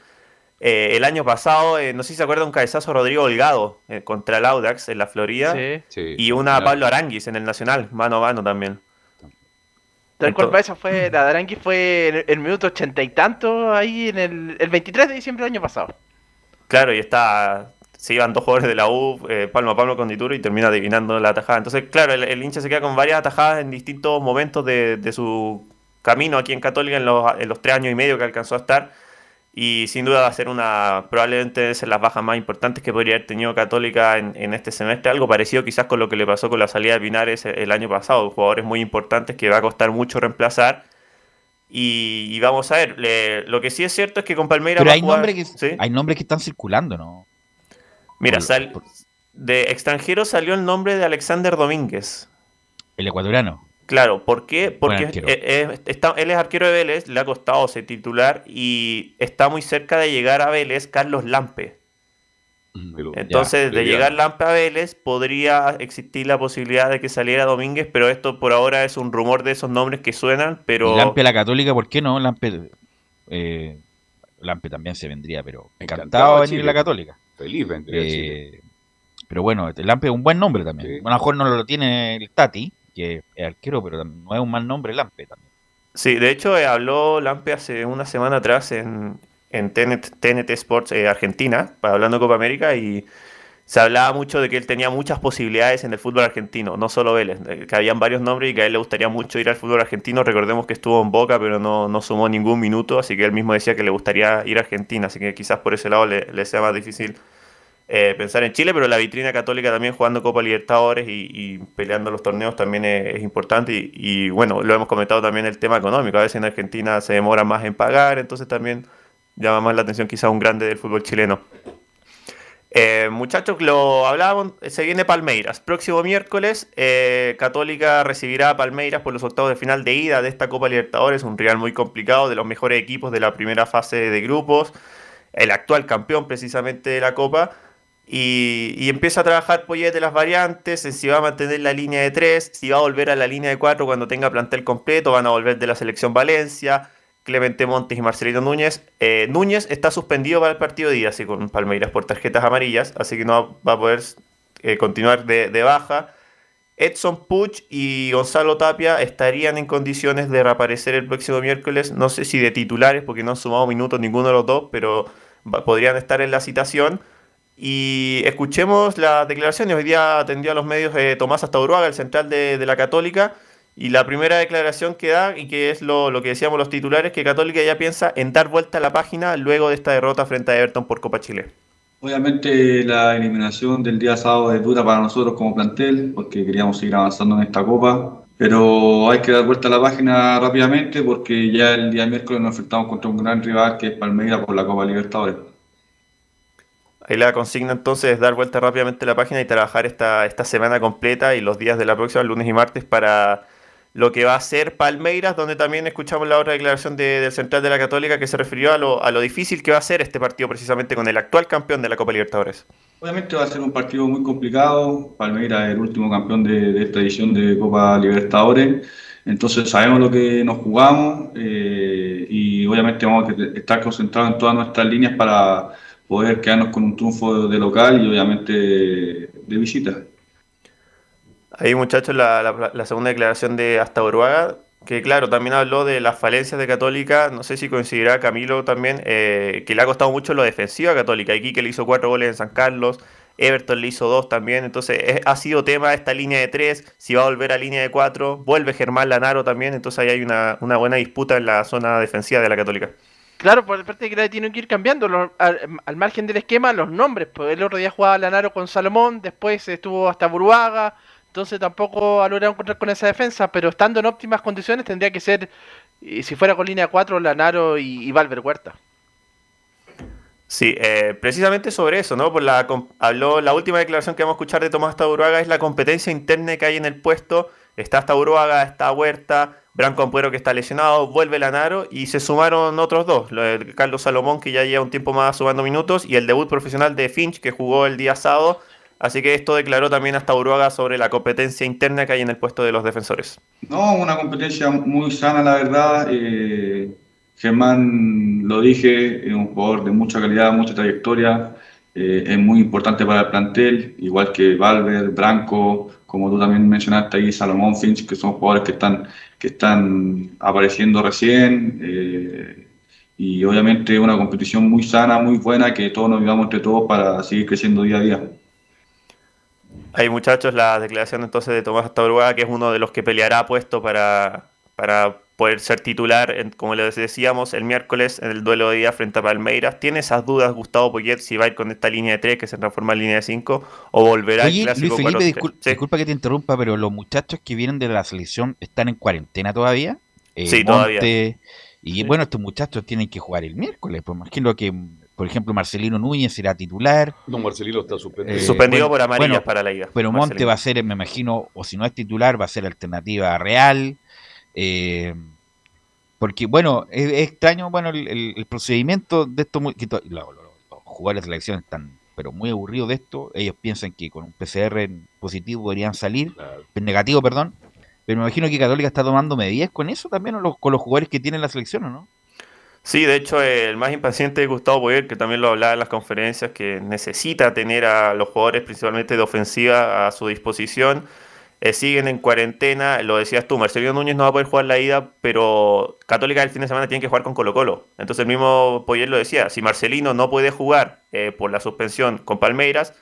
Eh, el año pasado, eh, no sé si se acuerda, un cabezazo Rodrigo Holgado eh, contra el Audax en la Florida. y una a Pablo Aranguis en el Nacional, mano a mano también. Tal cual esa fue, la de Aranguis fue en el, minuto ochenta y tanto, ahí en el, el 23 de diciembre del año pasado. Claro, y está se iban dos jugadores de la U, eh, palmo a palmo con Dituro, y termina adivinando la atajada. Entonces, claro, el, hincha se queda con varias atajadas en distintos momentos de, de su camino aquí en Católica en los, en los, tres años y medio que alcanzó a estar. Y sin duda va a ser una, probablemente ser las bajas más importantes que podría haber tenido Católica en, en, este semestre. Algo parecido quizás con lo que le pasó con la salida de Pinares el año pasado. Jugadores muy importantes que va a costar mucho reemplazar. Y, vamos a ver, lo que sí es cierto es que con Palmeiras. Pero hay, nombres que, hay nombres que están circulando, ¿no? Mira, sal, de extranjero salió el nombre de Alexander Domínguez. El ecuatoriano. Claro, ¿por qué? Porque él es arquero de Vélez, le ha costado ser titular y está muy cerca de llegar a Vélez Carlos Lampe. Mm, Entonces, de llegar Lampe a Vélez, podría existir la posibilidad de que saliera Domínguez, pero esto por ahora es un rumor de esos nombres que suenan, pero... Lampe a la Católica, ¿por qué no? Lampe, eh, Lampe también se vendría, pero encantado, de venir a la Católica. Feliz vendría eh, Pero bueno, Lampe es un buen nombre también. A lo mejor no lo tiene el Tati, que es arquero, pero no es un mal nombre Lampe también. Sí, de hecho eh, habló Lampe hace una semana atrás en, en TNT, Sports eh, Argentina, hablando de Copa América, y se hablaba mucho de que él tenía muchas posibilidades en el fútbol argentino, no solo Vélez, que habían varios nombres y que a él le gustaría mucho ir al fútbol argentino. Recordemos que estuvo en Boca, pero no, no sumó ningún minuto, así que él mismo decía que le gustaría ir a Argentina, así que quizás por ese lado le sea más difícil eh, pensar en Chile, pero la vitrina católica también jugando Copa Libertadores y, peleando los torneos también es, importante. Y, bueno, lo hemos comentado también el tema económico. A veces en Argentina se demora más en pagar, entonces también llama más la atención quizás un grande del fútbol chileno. Eh, muchachos, lo hablábamos, se viene Palmeiras. Próximo miércoles, eh, Católica recibirá a Palmeiras por los octavos de final de ida de esta Copa Libertadores, un rival muy complicado, de los mejores equipos de la primera fase de grupos, el actual campeón precisamente de la Copa. Y, empieza a trabajar Poyete las variantes, en si va a mantener la línea de 3, si va a volver a la línea de 4 cuando tenga plantel completo, van a volver de la selección Valencia, Clemente Montes y Marcelino Núñez. Eh, Núñez está suspendido para el partido de día, así con Palmeiras por tarjetas amarillas, así que no va a poder eh, continuar de, de, baja. Edson Puch y Gonzalo Tapia estarían en condiciones de reaparecer el próximo miércoles, no sé si de titulares, porque no han sumado minutos ninguno de los dos, pero podrían estar en la citación. Y escuchemos las declaraciones. Hoy día atendió a los medios de Tomás Astauruaga, el central de, la Católica. Y la primera declaración que da, y que es lo, que decíamos los titulares, que Católica ya piensa en dar vuelta a la página luego de esta derrota frente a Everton por Copa Chile. Obviamente la eliminación del día sábado es dura para nosotros como plantel, porque queríamos seguir avanzando en esta Copa. Pero hay que dar vuelta a la página rápidamente porque ya el día miércoles nos enfrentamos contra un gran rival que es Palmeiras por la Copa Libertadores. Ahí la consigna entonces es dar vuelta rápidamente a la página y trabajar esta, esta semana completa y los días de la próxima, lunes y martes, para lo que va a ser Palmeiras, donde también escuchamos la otra declaración del Central de la Católica que se refirió a lo, a lo difícil que va a ser este partido precisamente con el actual campeón de la Copa Libertadores. Obviamente va a ser un partido muy complicado. Palmeiras es el último campeón de, esta edición de Copa Libertadores. Entonces sabemos lo que nos jugamos eh, y obviamente vamos a estar concentrados en todas nuestras líneas para poder quedarnos con un triunfo de local y obviamente de visita. Ahí muchachos la, la, segunda declaración de Hasta Uruguaga, que claro, también habló de las falencias de Católica, no sé si coincidirá Camilo también, eh, que le ha costado mucho lo defensivo a Católica, aquí que le hizo cuatro goles en San Carlos, Everton le hizo dos también, entonces ha sido tema esta línea de tres, si va a volver a línea de cuatro, vuelve Germán Lanaro también, entonces ahí hay una buena disputa en la zona defensiva de la Católica. Claro, por parte de que tienen que ir cambiando al, margen del esquema los nombres. Pues el otro día jugaba Lanaro con Salomón, después estuvo hasta Buruaga, entonces tampoco ha logrado encontrar con esa defensa, pero estando en óptimas condiciones tendría que ser, si fuera con línea 4, Lanaro y, y Valver Huerta. Sí, eh, precisamente sobre eso, ¿no? Por la, habló la última declaración que vamos a escuchar de Tomás Taburuaga es la competencia interna que hay en el puesto. Está Taburuaga, está Huerta, Branco Ampuero que está lesionado, vuelve Lanaro y se sumaron otros dos, Carlos Salomón que ya lleva un tiempo más sumando minutos y el debut profesional de Finch que jugó el día sábado. Así que esto declaró también hasta Uruaga sobre la competencia interna que hay en el puesto de los defensores. No, una competencia muy sana, la verdad. Eh, Germán, lo dije, es un jugador de mucha calidad, mucha trayectoria. Eh, es muy importante para el plantel, igual que Valver, Branco, como tú también mencionaste ahí, Salomón Finch, que son jugadores que están, que están apareciendo recién. Eh, y obviamente una competición muy sana, muy buena, que todos nos vivamos entre todos para seguir creciendo día a día. Hay muchachos, la declaración entonces de Tomás Astauruaga, que es uno de los que peleará puesto para, para poder ser titular, como les decíamos, el miércoles en el duelo de día frente a Palmeiras. ¿Tiene esas dudas Gustavo Poyet si va a ir con esta línea de 3 que se transforma en línea de 5 o volverá Oye, al clásico Luis Felipe, disculpa que te interrumpa, pero los muchachos que vienen de la selección están en cuarentena todavía. Eh, sí, todavía. Y bueno, estos muchachos tienen que jugar el miércoles. Pues imagino que, por ejemplo, Marcelino Núñez será titular. No, Marcelino está suspendido. Eh, suspendido por amarillas para la ida. Pero Monte va a ser, me imagino, o si no es titular, va a ser alternativa real. Eh, porque, bueno, es, extraño, bueno, el, procedimiento de esto. los, jugadores de selección están, pero muy aburridos de esto. Ellos piensan que con un PCR positivo podrían salir, negativo, perdón pero me imagino que Católica está tomando medidas con eso también, con los jugadores que tiene la selección, ¿o no? Sí, de hecho, el más impaciente es Gustavo Boyer, que también lo hablaba en las conferencias, que necesita tener a los jugadores, principalmente de ofensiva, a su disposición. Eh, siguen en cuarentena, lo decías tú, Marcelino Núñez no va a poder jugar la ida, pero Católica el fin de semana tiene que jugar con Colo Colo. Entonces el mismo Poyer lo decía, si Marcelino no puede jugar eh, por la suspensión con Palmeiras,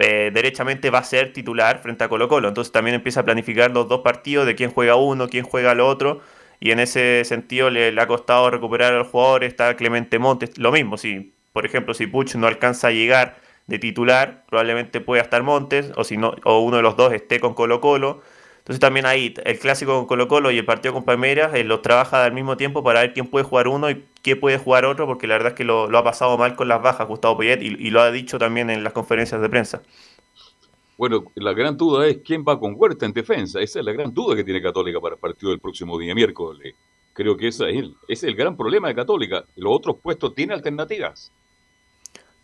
eh, derechamente va a ser titular frente a Colo Colo. Entonces también empieza a planificar los dos partidos de quién juega uno, quién juega el otro. Y en ese sentido le, ha costado recuperar al jugador. Está Clemente Montes. Lo mismo, si por ejemplo si Puch no alcanza a llegar de titular, probablemente pueda estar Montes. O, si no, o uno de los dos esté con Colo Colo. Entonces también ahí el clásico con Colo Colo y el partido con Palmeiras eh, los trabaja al mismo tiempo para ver quién puede jugar uno y quién puede jugar otro, porque la verdad es que lo, ha pasado mal con las bajas Gustavo Poyet y, lo ha dicho también en las conferencias de prensa. Bueno, la gran duda es quién va con Huerta en defensa. Esa es la gran duda que tiene Católica para el partido del próximo día miércoles. Creo que ese es el, es el gran problema de Católica. Los otros puestos tienen alternativas.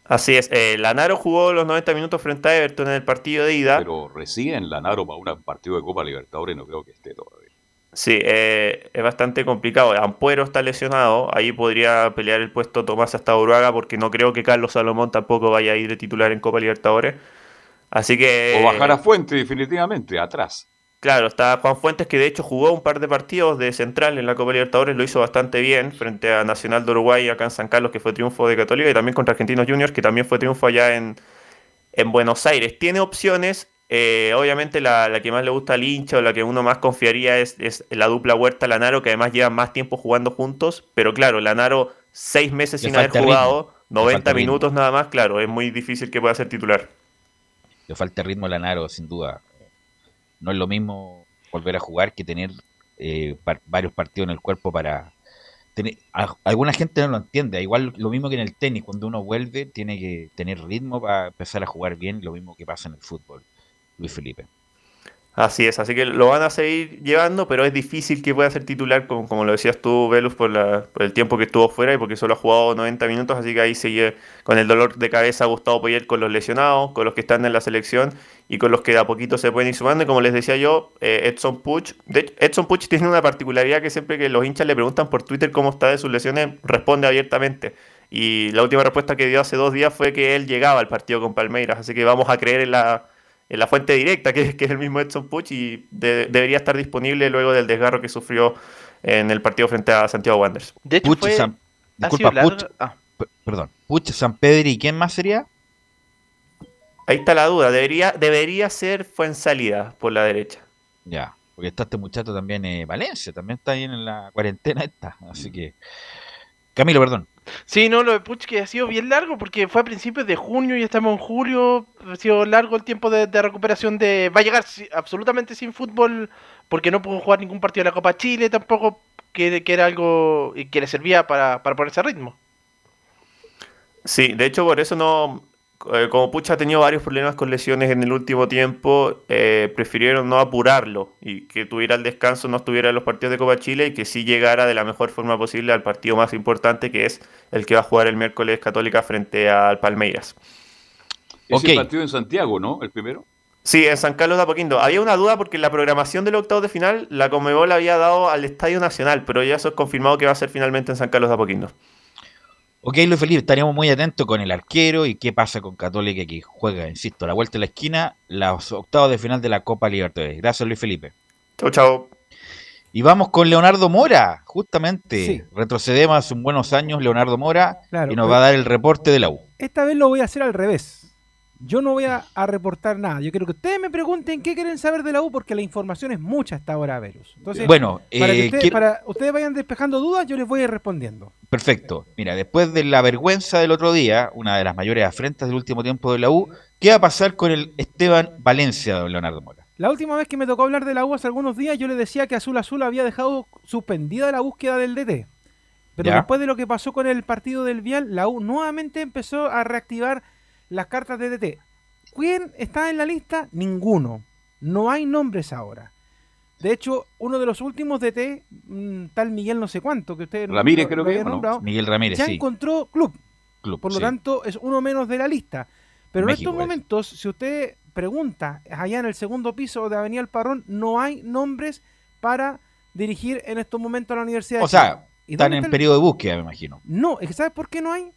Así es, eh, Lanaro jugó los 90 minutos frente a Everton en el partido de ida. Pero recién Lanaro para un partido de Copa Libertadores no creo que esté todavía. Sí, eh, es bastante complicado. Ampuero está lesionado, ahí podría pelear el puesto Tomás hasta Uruaga porque no creo que Carlos Salomón tampoco vaya a ir de titular en Copa Libertadores. Así que... O bajar a Fuente definitivamente, atrás. Claro, está Juan Fuentes que de hecho jugó un par de partidos de central en la Copa Libertadores, lo hizo bastante bien frente a Nacional de Uruguay acá en San Carlos, que fue triunfo de Católica, y también contra Argentinos Juniors, que también fue triunfo allá en, en Buenos Aires. Tiene opciones, eh, obviamente la, que más le gusta al hincha o la que uno más confiaría es, es la dupla Huerta-Lanaro, que además llevan más tiempo jugando juntos, pero claro, Lanaro seis meses sin haber jugado, 90 minutos nada más, claro, es muy difícil que pueda ser titular. Le falta ritmo a Lanaro, sin duda no es lo mismo volver a jugar que tener eh, varios partidos en el cuerpo para tener alguna gente no lo entiende igual lo mismo que en el tenis cuando uno vuelve tiene que tener ritmo para empezar a jugar bien lo mismo que pasa en el fútbol Luis Felipe Así es, así que lo van a seguir llevando, pero es difícil que pueda ser titular, como, como lo decías tú, Velus, por, por el tiempo que estuvo fuera y porque solo ha jugado 90 minutos, así que ahí sigue con el dolor de cabeza Gustavo Poyet con los lesionados, con los que están en la selección y con los que de a poquito se pueden ir sumando. Y como les decía yo, eh, Edson Puch, de Edson Puch tiene una particularidad que siempre que los hinchas le preguntan por Twitter cómo está de sus lesiones, responde abiertamente. Y la última respuesta que dio hace dos días fue que él llegaba al partido con Palmeiras, así que vamos a creer en la en la fuente directa, que, que es el mismo Edson Puch, y debería estar disponible luego del desgarro que sufrió en el partido frente a Santiago Wanderers. De hecho, Puch, San, disculpa, Puch, ah. perdón, Puch, San Pedro y quién más sería? Ahí está la duda, debería, debería ser salida por la derecha. Ya, porque está este muchacho también en Valencia, también está ahí en la cuarentena esta, así que... Camilo, perdón. Sí, no, lo de Puch que ha sido bien largo porque fue a principios de junio y estamos en julio. Ha sido largo el tiempo de, recuperación de... Va a llegar absolutamente sin fútbol porque no pudo jugar ningún partido de la Copa Chile tampoco, que, que era algo que le servía para, para ponerse a ritmo. Sí, de hecho por eso no, eh, como Pucha ha tenido varios problemas con lesiones en el último tiempo, eh, prefirieron no apurarlo y que tuviera el descanso, no estuviera en los partidos de Copa Chile y que sí llegara de la mejor forma posible al partido más importante que es el que va a jugar el miércoles Católica frente al Palmeiras. Es el partido en Santiago, ¿no? El primero. Sí, en San Carlos de Apoquindo. Había una duda porque la programación del octavo de final la Comebol había dado al Estadio Nacional, pero ya eso es confirmado que va a ser finalmente en San Carlos de Apoquindo. Ok, Luis Felipe, estaríamos muy atentos con el arquero y qué pasa con Católica que juega, insisto, a la vuelta de la esquina, los octavos de final de la Copa Libertadores. Gracias, Luis Felipe. Chau, chau. Y vamos con Leonardo Mora, justamente. Retrocedemos hace un buenos años Leonardo Mora y nos va a dar el reporte de la U. Esta vez lo voy a hacer al revés. Yo no voy a, reportar nada. Yo quiero que ustedes me pregunten qué quieren saber de la U porque la información es mucha hasta ahora, Verus. Entonces, bueno, para, que ustedes, para ustedes vayan despejando dudas, yo les voy a ir respondiendo. Perfecto. Mira, después de la vergüenza del otro día, una de las mayores afrentas del último tiempo de la U, ¿qué va a pasar con el Esteban Valencia, don Leonardo Mora? La última vez que me tocó hablar de la U hace algunos días, yo le decía que Azul Azul había dejado suspendida la búsqueda del DT. Pero después de lo que pasó con el partido del Vial, la U nuevamente empezó a reactivar las cartas de DT. ¿Quién está en la lista? Ninguno. No hay nombres ahora. De hecho, uno de los últimos DT, mm, tal Miguel no sé cuánto, que usted Ramírez creo que nombrado, Miguel Ramírez, ya encontró club. Por lo tanto, es uno menos de la lista. Pero en estos momentos, si usted pregunta allá en el segundo piso de Avenida El Parrón, no hay nombres para dirigir en estos momentos a la Universidad. O sea, están en periodo de búsqueda, me imagino. No, es que ¿sabes por qué no hay?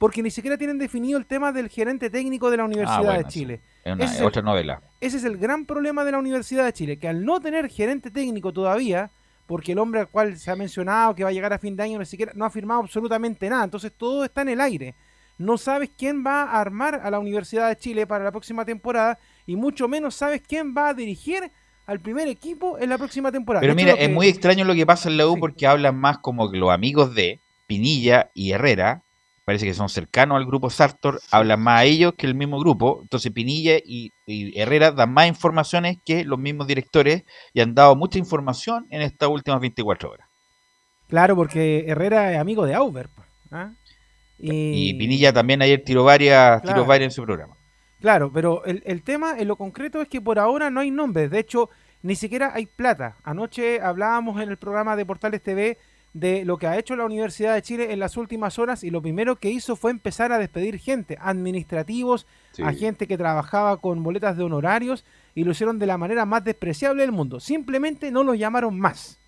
Porque ni siquiera tienen definido el tema del gerente técnico de la Universidad ah, de Chile. Es otra novela. Ese es el gran problema de la Universidad de Chile, que al no tener gerente técnico todavía, porque el hombre al cual se ha mencionado que va a llegar a fin de año ni siquiera no ha firmado absolutamente nada, entonces todo está en el aire. No sabes quién va a armar a la Universidad de Chile para la próxima temporada y mucho menos sabes quién va a dirigir al primer equipo en la próxima temporada. Pero mira, es muy extraño lo que pasa en la U porque hablan más como que los amigos de Pinilla y Herrera parece que son cercanos al grupo Sartor, hablan más a ellos que el mismo grupo. Entonces Pinilla y, Herrera dan más informaciones que los mismos directores y han dado mucha información en estas últimas 24 horas. Claro, porque Herrera es amigo de Auber. ¿ah? Y... Pinilla también ayer tiró varias, varias en su programa. Claro, pero el, el tema en lo concreto es que por ahora no hay nombres. De hecho, ni siquiera hay plata. Anoche hablábamos en el programa de Portales TV de lo que ha hecho la Universidad de Chile en las últimas horas y lo primero que hizo fue empezar a despedir gente, administrativos, a gente que trabajaba con boletas de honorarios y lo hicieron de la manera más despreciable del mundo. Simplemente no los llamaron más.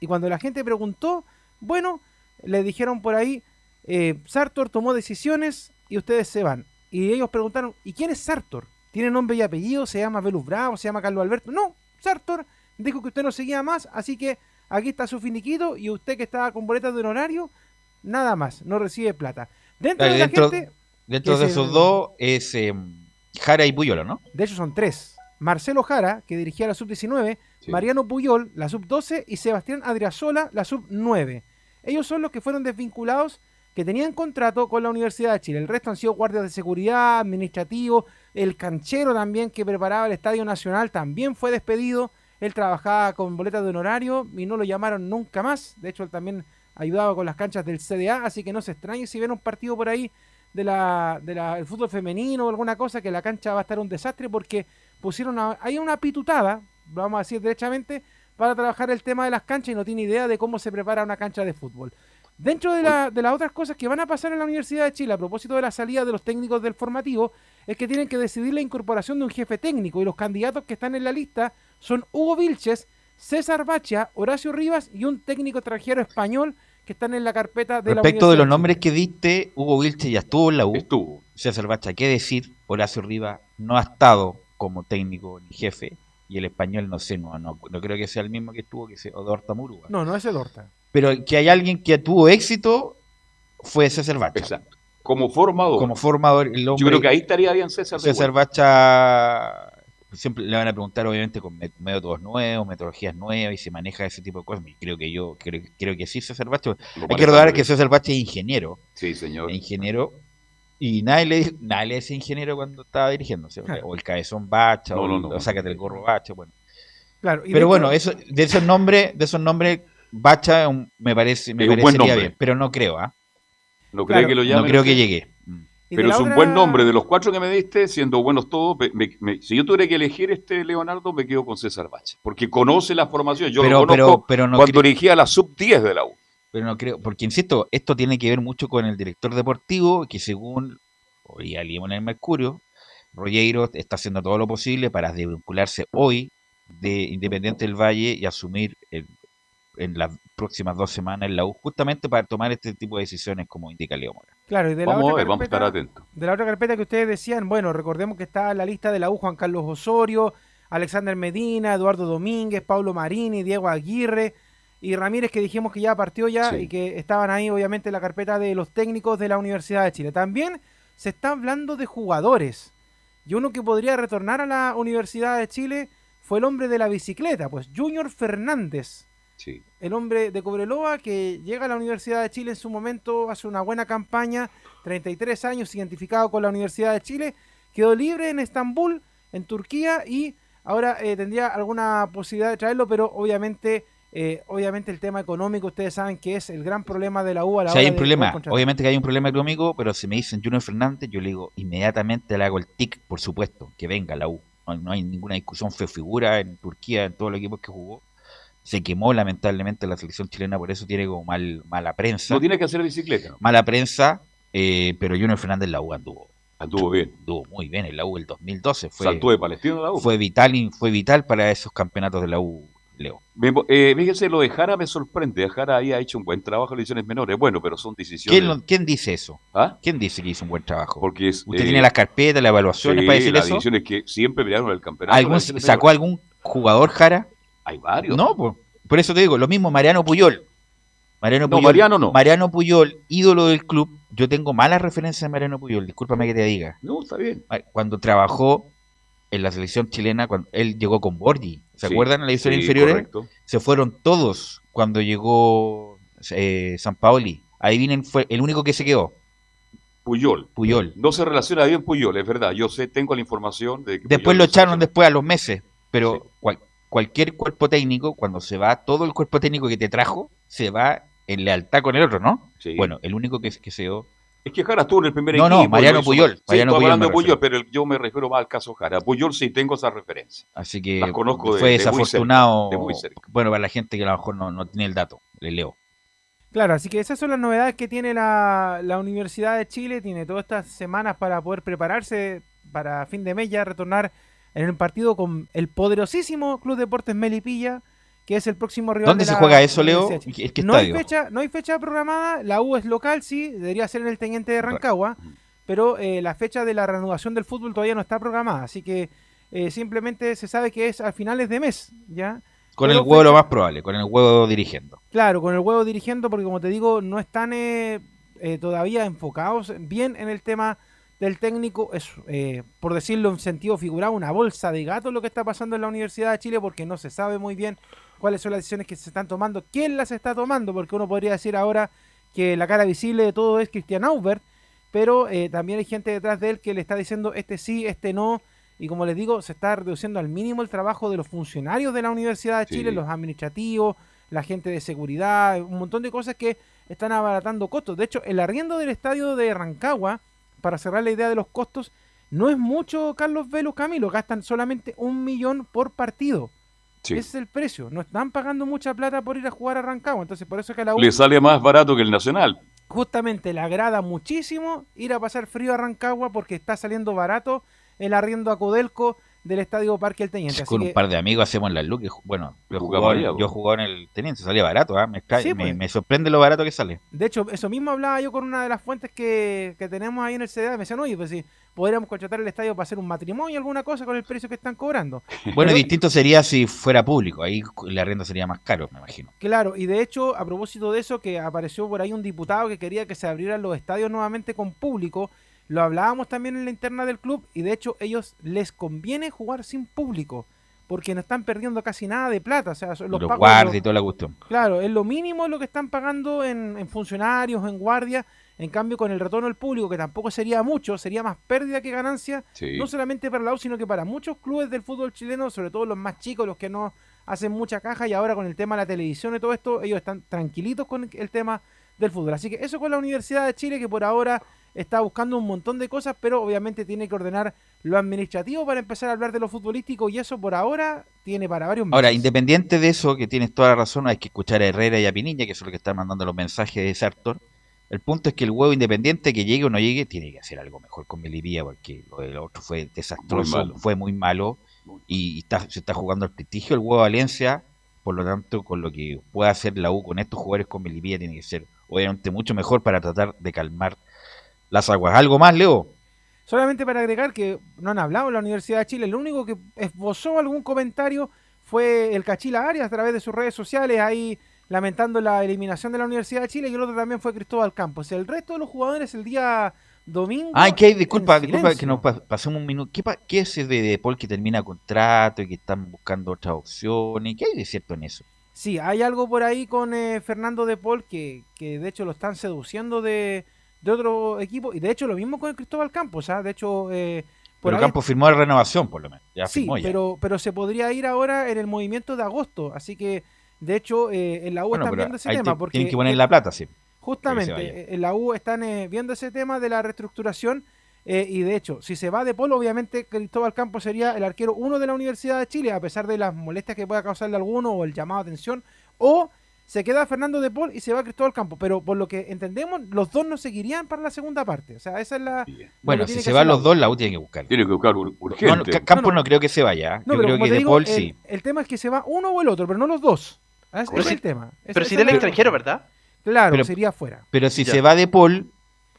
Y cuando la gente preguntó, bueno, le dijeron por ahí, eh, Sartor tomó decisiones y ustedes se van. Y ellos preguntaron, ¿y quién es Sartor? ¿Tiene nombre y apellido? ¿Se llama Velus Bravo? ¿Se llama Carlos Alberto? No, Sartor dijo que usted no seguía más, así que aquí está su finiquito y usted que estaba con boletas de honorario, nada más, no recibe plata. Dentro de Dentro de esos dos es em, Jara y Puyol, ¿no? De hecho son tres. Marcelo Jara, que dirigía la sub-19, Mariano Puyol, la sub-12, y Sebastián Adriasola, la sub-9. Ellos son los que fueron desvinculados, que tenían contrato con la Universidad de Chile. El resto han sido guardias de seguridad, administrativos, el canchero también que preparaba el Estadio Nacional también fue despedido. Él trabajaba con boletas de honorario y no lo llamaron nunca más. De hecho, él también ayudaba con las canchas del CDA, así que no se extrañe si ven un partido por ahí de la, del fútbol femenino o alguna cosa que la cancha va a estar un desastre porque pusieron hay una pitutada, vamos a decir derechamente, para trabajar el tema de las canchas y no tiene idea de cómo se prepara una cancha de fútbol. Dentro de, la, de las otras cosas que van a pasar en la Universidad de Chile a propósito de la salida de los técnicos del formativo, es que tienen que decidir la incorporación de un jefe técnico y los candidatos que están en la lista son Hugo Vilches, César Bacha, Horacio Rivas y un técnico extranjero español que están en la carpeta de la Respecto de los nombres que diste, Hugo Vilches ya estuvo en la U. Estuvo. César Bacha, ¿qué decir? Horacio Rivas no ha estado como técnico ni jefe. Y el español no sé, no, no, creo que sea el mismo que estuvo, que sea Odorta Murúa. No, no es Odorta. Pero que hay alguien que tuvo éxito fue César Bacha. Exacto. Como formador. Como formador. El hombre, Yo creo que ahí estaría bien César. César Bacha siempre le van a preguntar obviamente con métodos nuevos, metodologías nuevas y se maneja ese tipo de cosas. Y creo que yo creo, creo que sí, César Bache. Hay que recordar que César Bache es ingeniero. Sí, señor. ingeniero. Y nadie le, nadie le dice ingeniero cuando estaba dirigiéndose. O el cabezón Bacha, o, el, sácate el gorro Bacha, bueno. Claro, pero bueno, eso, de esos nombres, de esos nombres, Bacha me parece, me parecería bien, pero no creo, ¿ah? No creo que lo llame. No creo que llegue. Pero es un buen nombre. De los cuatro que me diste, siendo buenos todos, si yo tuviera que elegir este Leonardo, me quedo con César Bache. Porque conoce la formación. Yo lo conozco cuando dirigía la sub-10 de la U. Pero no creo, porque insisto, esto tiene que ver mucho con el director deportivo, que según hoy leímos en el Mercurio, Rogueiro está haciendo todo lo posible para desvincularse hoy de Independiente del Valle y asumir el, en las próximas dos semanas en la U, justamente para tomar este tipo de decisiones como indica Leo Mora. Claro, y de la vamos otra a ver, carpeta, vamos a estar atentos. De la otra carpeta que ustedes decían, bueno, recordemos que está en la lista de la U Juan Carlos Osorio, Alexander Medina, Eduardo Domínguez, Pablo Marini, Diego Aguirre y Ramírez que dijimos que ya partió ya y que estaban ahí obviamente en la carpeta de los técnicos de la Universidad de Chile. También se está hablando de jugadores. Y uno que podría retornar a la Universidad de Chile fue el hombre de la bicicleta, pues Junior Fernández. Sí. El hombre de Cobreloa que llega a la Universidad de Chile en su momento, hace una buena campaña, 33 años identificado con la Universidad de Chile, quedó libre en Estambul, en Turquía, y ahora eh, tendría alguna posibilidad de traerlo, pero obviamente eh, obviamente el tema económico, ustedes saben que es el gran problema de la U a la hay un problema, obviamente que hay un problema económico, pero si me dicen Junior Fernández, yo le digo inmediatamente le hago el tic, por supuesto, que venga la U. No, hay ninguna discusión, fue figura en Turquía, en todos los equipos que jugó. Se quemó lamentablemente la selección chilena, por eso tiene como mal, mala prensa. No tiene que hacer bicicleta. Mala prensa, eh, pero Junior Fernández la U anduvo. Anduvo bien. Anduvo muy bien en la U el 2012. Fue, Saltó de Palestino la U. Fue vital, fue vital para esos campeonatos de la U Leo. Eh, fíjese, lo de Jara me sorprende. Jara ahí ha hecho un buen trabajo en lesiones menores. Bueno, pero son decisiones. ¿Quién, dice eso? ¿Ah? ¿Quién dice que hizo un buen trabajo? Porque es, ¿Usted tiene las carpetas, las evaluaciones para decir las eso? decisiones que siempre miraron el campeonato. ¿Sacó algún jugador Jara? Hay varios. No, por, por eso te digo, lo mismo Mariano Puyol. Mariano No, Puyol, Mariano no. Mariano Puyol, ídolo del club. Yo tengo malas referencias de Mariano Puyol, discúlpame que te diga. No, está bien. Cuando trabajó en la selección chilena, cuando él llegó con Borgi, ¿se Sí, acuerdan en la división sí, correcto. Se fueron todos cuando llegó eh, San Paoli. Ahí vienen, fue el único que se quedó. Puyol. Puyol. No se relaciona bien Puyol, es verdad. Yo sé, tengo la información de que Después Puyol lo echaron después a los meses, pero cual- cualquier cuerpo técnico, cuando se va, todo el cuerpo técnico que te trajo, se va en lealtad con el otro, ¿no? Sí. Bueno, el único que, que se dio... Es que Jara estuvo en el primer No, no, equipo. Mariano lo hizo Puyol. Sí, Mariano estoy Puyol hablando me de Puyol, pero yo me refiero más al caso Jara. Puyol sí tengo esa referencia. Así que Las conozco de- fue de muy cerca, desafortunado. de muy cerca. Bueno, para la gente que a lo mejor no, no tiene el dato, le leo. Claro, así que esas son las novedades que tiene la, la Universidad de Chile. Tiene todas estas semanas para poder prepararse para fin de mes ya retornar en el partido con el poderosísimo Club Deportes Melipilla, que es el próximo rival. ¿Dónde de se la juega eso, Leo? Universidad de Chile. ¿En qué no hay fecha, no hay fecha programada. La U es local, sí, debería ser en el Teniente de Rancagua, pero eh, la fecha de la reanudación del fútbol todavía no está programada, así que eh, simplemente se sabe que es a finales de mes, ya. Con Pero el huevo lo más probable, con el huevo dirigiendo. Claro, con el huevo dirigiendo, porque como te digo, no están eh, eh, todavía enfocados bien en el tema del técnico. Es, eh, por decirlo en sentido figurado, una bolsa de gato lo que está pasando en la Universidad de Chile, porque no se sabe muy bien cuáles son las decisiones que se están tomando, quién las está tomando, porque uno podría decir ahora que la cara visible de todo es Cristian Aubert, pero eh, también hay gente detrás de él que le está diciendo este sí, este no. Y como les digo, se está reduciendo al mínimo el trabajo de los funcionarios de la Universidad de Sí. Chile, los administrativos, la gente de seguridad, un montón de cosas que están abaratando costos. De hecho, el arriendo del estadio de Rancagua, para cerrar la idea de los costos, no es mucho, Carlos Velo Camilo, gastan solamente un millón por partido. Sí. Ese es el precio. No están pagando mucha plata por ir a jugar a Rancagua. Entonces, por eso es que a la U Le sale más barato que el Nacional. justamente le agrada muchísimo ir a pasar frío a Rancagua porque está saliendo barato el arriendo a Codelco del Estadio Parque El Teniente. Así Con que- un par de amigos hacemos las luces. Bueno, yo he Jugamos jugado, allá, yo jugado en el teniente, salía barato, ¿ah? me, extrae- Sí, me- pues. me sorprende lo barato que sale. De hecho, eso mismo hablaba yo con una de las fuentes que, que tenemos ahí en el CDA. Me decían, oye, pues si podríamos contratar el estadio para hacer un matrimonio alguna cosa con el precio que están cobrando. Bueno, Pero- distinto sería si fuera público, ahí el arriendo sería más caro, me imagino. Claro, y de hecho, a propósito de eso, que apareció por ahí un diputado que quería que se abrieran los estadios nuevamente con público. Lo hablábamos también en la interna del club y de hecho ellos les conviene jugar sin público porque no están perdiendo casi nada de plata. O sea, son los Los guardias y toda la cuestión. Claro, es lo mínimo lo que están pagando en, en funcionarios, en guardia. En cambio, con el retorno al público, que tampoco sería mucho, sería más pérdida que ganancia, Sí. no solamente para la U, sino que para muchos clubes del fútbol chileno, sobre todo los más chicos, los que no hacen mucha caja, y ahora con el tema de la televisión y todo esto, ellos están tranquilitos con el tema del fútbol. Así que eso con la Universidad de Chile, que por ahora está buscando un montón de cosas, pero obviamente tiene que ordenar lo administrativo para empezar a hablar de lo futbolístico, y eso por ahora tiene para varios meses. Ahora, independiente de eso, que tienes toda la razón, hay que escuchar a Herrera y a Pinilla, que son los que están mandando los mensajes de ese actor. El punto es que el huevo independiente, que llegue o no llegue, tiene que hacer algo mejor con Melipilla, porque lo del otro fue desastroso, Muy fue muy malo, y, y está, se está jugando el prestigio del huevo Valencia, por lo tanto, con lo que pueda hacer la U con estos jugadores con Melipilla, tiene que ser obviamente mucho mejor para tratar de calmar las aguas. ¿Algo más, Leo? Solamente para agregar que no han hablado en la Universidad de Chile, el único que esbozó algún comentario fue el Cachila Arias a través de sus redes sociales, ahí lamentando la eliminación de la Universidad de Chile, y el otro también fue Cristóbal Campos. El resto de los jugadores el día domingo. Ay, que hay, disculpa, disculpa que nos pasemos un minuto. ¿Qué, ¿Qué, es ese de, de Paul que termina contrato y que están buscando otras opciones? ¿Qué hay de cierto en eso? Sí, hay algo por ahí con eh, Fernando de Paul que, que de hecho lo están seduciendo de, de otro equipo. Y de hecho lo mismo con el Cristóbal Campos. ¿ah? De hecho, eh, por pero Campos firmó la renovación, por lo menos. Ya sí, Pero, pero se podría ir ahora en el movimiento de agosto. Así que, de hecho, eh, en la U están viendo ese tema. porque tienen que poner la plata, sí. Justamente, en la U están viendo ese tema de la reestructuración. y de hecho, si se va de Polo, obviamente Cristóbal Campos sería el arquero uno de la Universidad de Chile, a pesar de las molestias que pueda causarle alguno o el llamado a atención. O se queda Fernando de Paul y se va Cristóbal Campos. Pero por lo que entendemos, los dos no seguiría para la segunda parte. O sea, esa es la. Bueno, si se van los dos, la U tiene que buscar. Tiene que buscar urgente. Campos no, creo que se vaya. ¿eh? Yo creo que de Paul sí. El tema es que se va uno o el otro, pero no los dos. ¿Ah? Ese es el tema. pero si del extranjero, ¿verdad? Claro, pero, sería afuera. Pero si se va de Paul,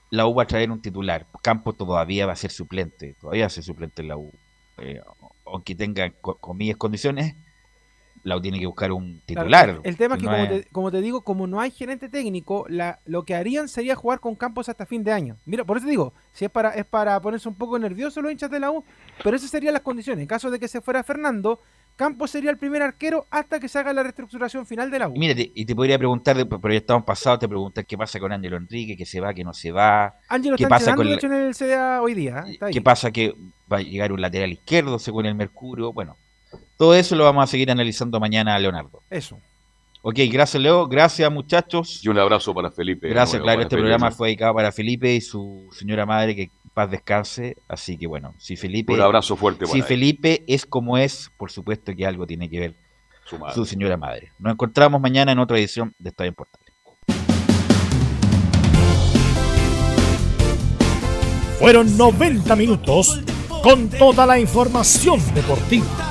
la U va a traer un titular. Campos todavía va a ser suplente. Todavía va a ser suplente en la U. Eh, aunque tenga comillas condiciones la tiene que buscar un titular. el, tema es que, como, te, digo, como no hay gerente técnico, la, lo que harían sería jugar con Campos hasta fin de año. Mira, por eso te digo, si es para, es para ponerse un poco nervioso los hinchas de la U, pero esas serían las condiciones. En caso de que se fuera Fernando, Campos sería el primer arquero hasta que se haga la reestructuración final de la U. Mira, y te podría preguntar, pero ya estamos pasados, te preguntas qué pasa con Ángelo Enrique, que se va, que no se va. Ángelo ¿Qué pasa con en el CDA hoy día. ¿eh? ¿Qué pasa que va a llegar un lateral izquierdo según el Mercurio? Bueno, todo eso lo vamos a seguir analizando mañana, Leonardo. Eso. Ok, gracias Leo, gracias muchachos. Y un abrazo para Felipe. Gracias, claro, este programa fue dedicado para Felipe y su señora madre, que paz descanse. Así que bueno, si Felipe... Un abrazo fuerte. Si Felipe es como es, por supuesto que algo tiene que ver su, su señora madre. Nos encontramos mañana en otra edición de Estadio Portal. Fueron 90 minutos con toda la información deportiva